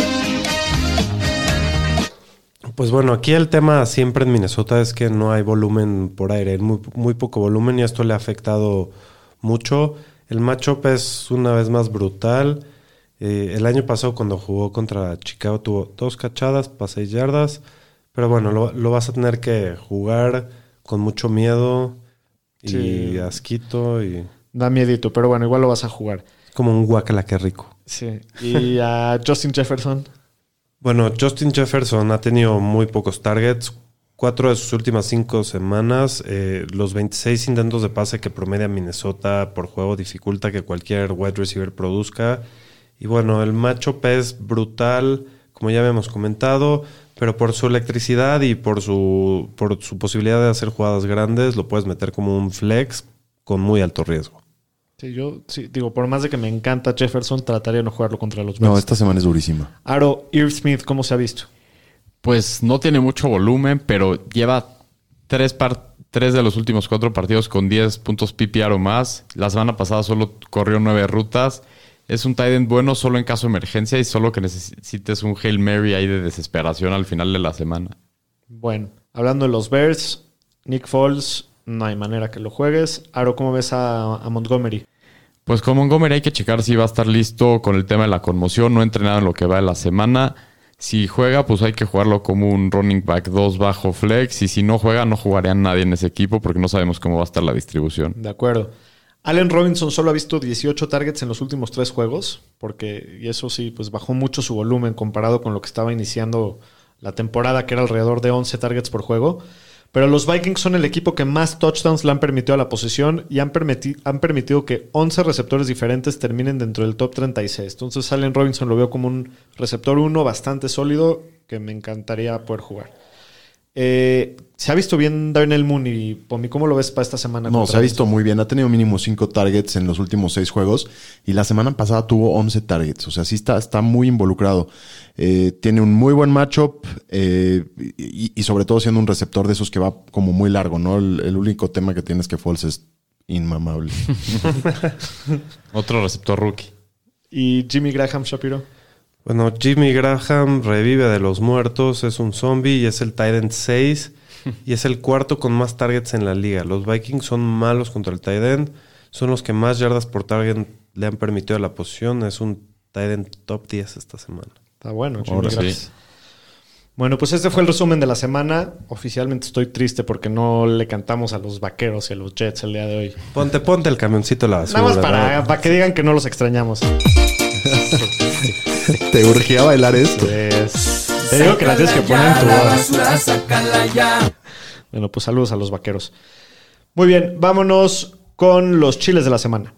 Pues bueno, aquí el tema siempre en Minnesota es que no hay volumen por aire, muy, muy poco volumen y esto le ha afectado mucho. El matchup es una vez más brutal. Eh, el año pasado cuando jugó contra Chicago tuvo dos cachadas para seis yardas, pero bueno, lo, lo vas a tener que jugar con mucho miedo y Sí. asquito y Da miedito, pero bueno, igual lo vas a jugar. como un guacala que rico. Sí. Y a Justin Jefferson. Bueno, Justin Jefferson ha tenido muy pocos targets. Cuatro de sus últimas cinco semanas, eh, los 26 intentos de pase que promedia Minnesota por juego dificulta que cualquier wide receiver produzca. Y bueno, el matchup es brutal, como ya habíamos comentado, pero por su electricidad y por su, por su posibilidad de hacer jugadas grandes, lo puedes meter como un flex con muy alto riesgo. Sí, yo sí, digo, por más de que me encanta Jefferson, trataría de no jugarlo contra los No, Bills. esta semana es durísima. Aro Irv Smith, ¿cómo se ha visto? Pues no tiene mucho volumen, pero lleva tres, par- tres de los últimos cuatro partidos con 10 puntos PPR o más. La semana pasada solo corrió nueve rutas. Es un tight end bueno solo en caso de emergencia y solo que necesites un Hail Mary ahí de desesperación al final de la semana. Bueno, hablando de los Bears, Nick Foles, no hay manera que lo juegues. Aro, ¿cómo ves a, a Montgomery? Pues con Montgomery hay que checar si va a estar listo con el tema de la conmoción. No ha entrenado en lo que va de la semana. Si juega, pues hay que jugarlo como un running back 2 bajo flex. Y si no juega, no jugaría a nadie en ese equipo porque no sabemos cómo va a estar la distribución. De acuerdo. Allen Robinson solo ha visto 18 targets en los últimos tres juegos, porque, y eso sí, pues bajó mucho su volumen comparado con lo que estaba iniciando la temporada, que era alrededor de 11 targets por juego. Pero los Vikings son el equipo que más touchdowns le han permitido a la posesión y han, permiti- han permitido que 11 receptores diferentes terminen dentro del top 36. Entonces Allen Robinson lo veo como un receptor 1 bastante sólido que me encantaría poder jugar. Eh, se ha visto bien Darnell Moon y Pomi, ¿cómo lo ves para esta semana? No, se ha visto muy bien. Ha tenido mínimo 5 targets en los últimos 6 juegos. Y la semana pasada tuvo 11 targets. O sea, sí está, está muy involucrado. Eh, tiene un muy buen matchup. eh, y, y sobre todo siendo un receptor de esos que va como muy largo, ¿no? El, el único tema que tiene es que Foles es inmamable. Otro receptor rookie. ¿Y Jimmy Graham Shapiro? Bueno, Jimmy Graham revive de los muertos, es un zombie y es el Titan 6 y es el cuarto con más targets en la liga. Los Vikings son malos contra el Titan, son los que más yardas por target le han permitido a la posición. Es un Titan top 10 esta semana. Está bueno, Jimmy Ahora sí. Bueno, pues este fue el resumen de la semana. Oficialmente estoy triste porque no le cantamos a los vaqueros y a los Jets el día de hoy. Ponte, ponte el camioncito a la basura. Nada más para, ¿verdad? para que digan que no los extrañamos. Te urgía bailar esto. Pues, te digo que la tienes que poner en tu boda. Bueno, pues saludos a los vaqueros. Muy bien, vámonos con los chiles de la semana.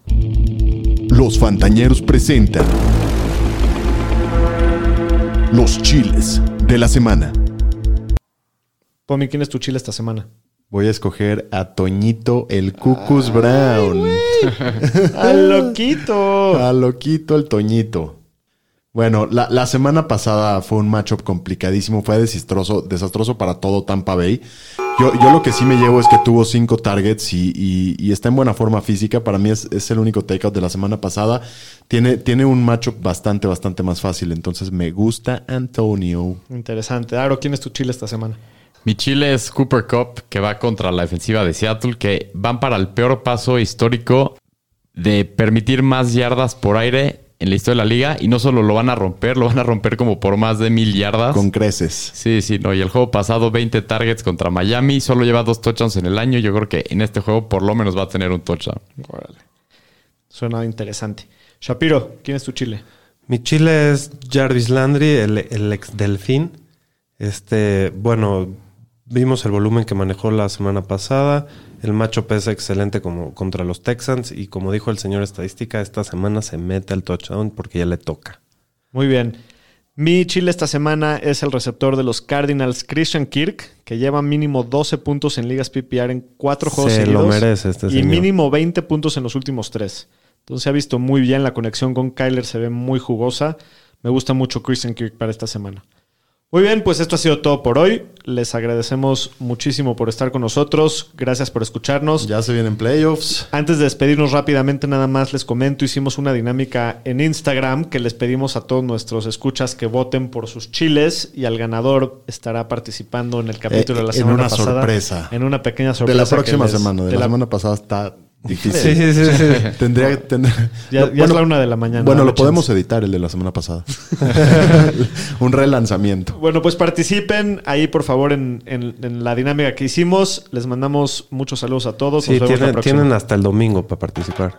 Los Fantañeros presentan Los Chiles de la Semana. Pomi, ¿quién es tu chile esta semana? Voy a escoger a Toñito el Cucus Brown. ¡Al loquito! A loquito el Toñito. Bueno, la, la semana pasada fue un matchup complicadísimo, fue desastroso, desastroso para todo Tampa Bay. Yo, yo lo que sí me llevo es que tuvo cinco targets y, y- y está en buena forma física. Para mí es, es el único takeout de la semana pasada. Tiene, tiene un matchup bastante, bastante más fácil. Entonces me gusta Antonio. Interesante. Aro, ¿quién es tu chile esta semana? Mi chile es Cooper Cup, que va contra la defensiva de Seattle, que van para el peor paso histórico de permitir más yardas por aire en la historia de la liga. Y no solo lo van a romper, lo van a romper como por más de mil yardas. Con creces. Sí, sí, no. Y el juego pasado, 20 targets contra Miami. Solo lleva dos touchdowns en el año. Yo creo que en este juego por lo menos va a tener un touchdown. Órale. Suena interesante. Shapiro, ¿quién es tu chile? Mi chile es Jarvis Landry, el, el ex delfín. Este, bueno, vimos el volumen que manejó la semana pasada. El macho pesa excelente como contra los Texans. Y como dijo el señor estadística, esta semana se mete al touchdown porque ya le toca. Muy bien. Mi chile esta semana es el receptor de los Cardinals, Christian Kirk, que lleva mínimo 12 puntos en ligas PPR en cuatro juegos Se seguidos. lo merece este Y señor. mínimo 20 puntos en los últimos tres. Entonces se ha visto muy bien. La conexión con Kyler se ve muy jugosa. Me gusta mucho Christian Kirk para esta semana. Muy bien, pues esto ha sido todo por hoy. Les agradecemos muchísimo por estar con nosotros. Gracias por escucharnos. Ya se vienen playoffs. Antes de despedirnos rápidamente, nada más les comento, hicimos una dinámica en Instagram que les pedimos a todos nuestros escuchas que voten por sus chiles y al ganador estará participando en el capítulo Eh, de la en semana una pasada. sorpresa. En una pequeña De sorpresa. la que próxima les- semana. De, de la, la- semana pasada está difícil. Sí, sí, sí, sí. Tendría, tendría- Ya- No, ya es la una de la mañana, Bueno, lo podemos chance. editar, el de la semana pasada. Un relanzamiento. Bueno, pues participen ahí, por favor, en, en- en la dinámica que hicimos. Les mandamos muchos saludos a todos. Sí, Nos vemos tienen, tienen hasta el domingo para participar.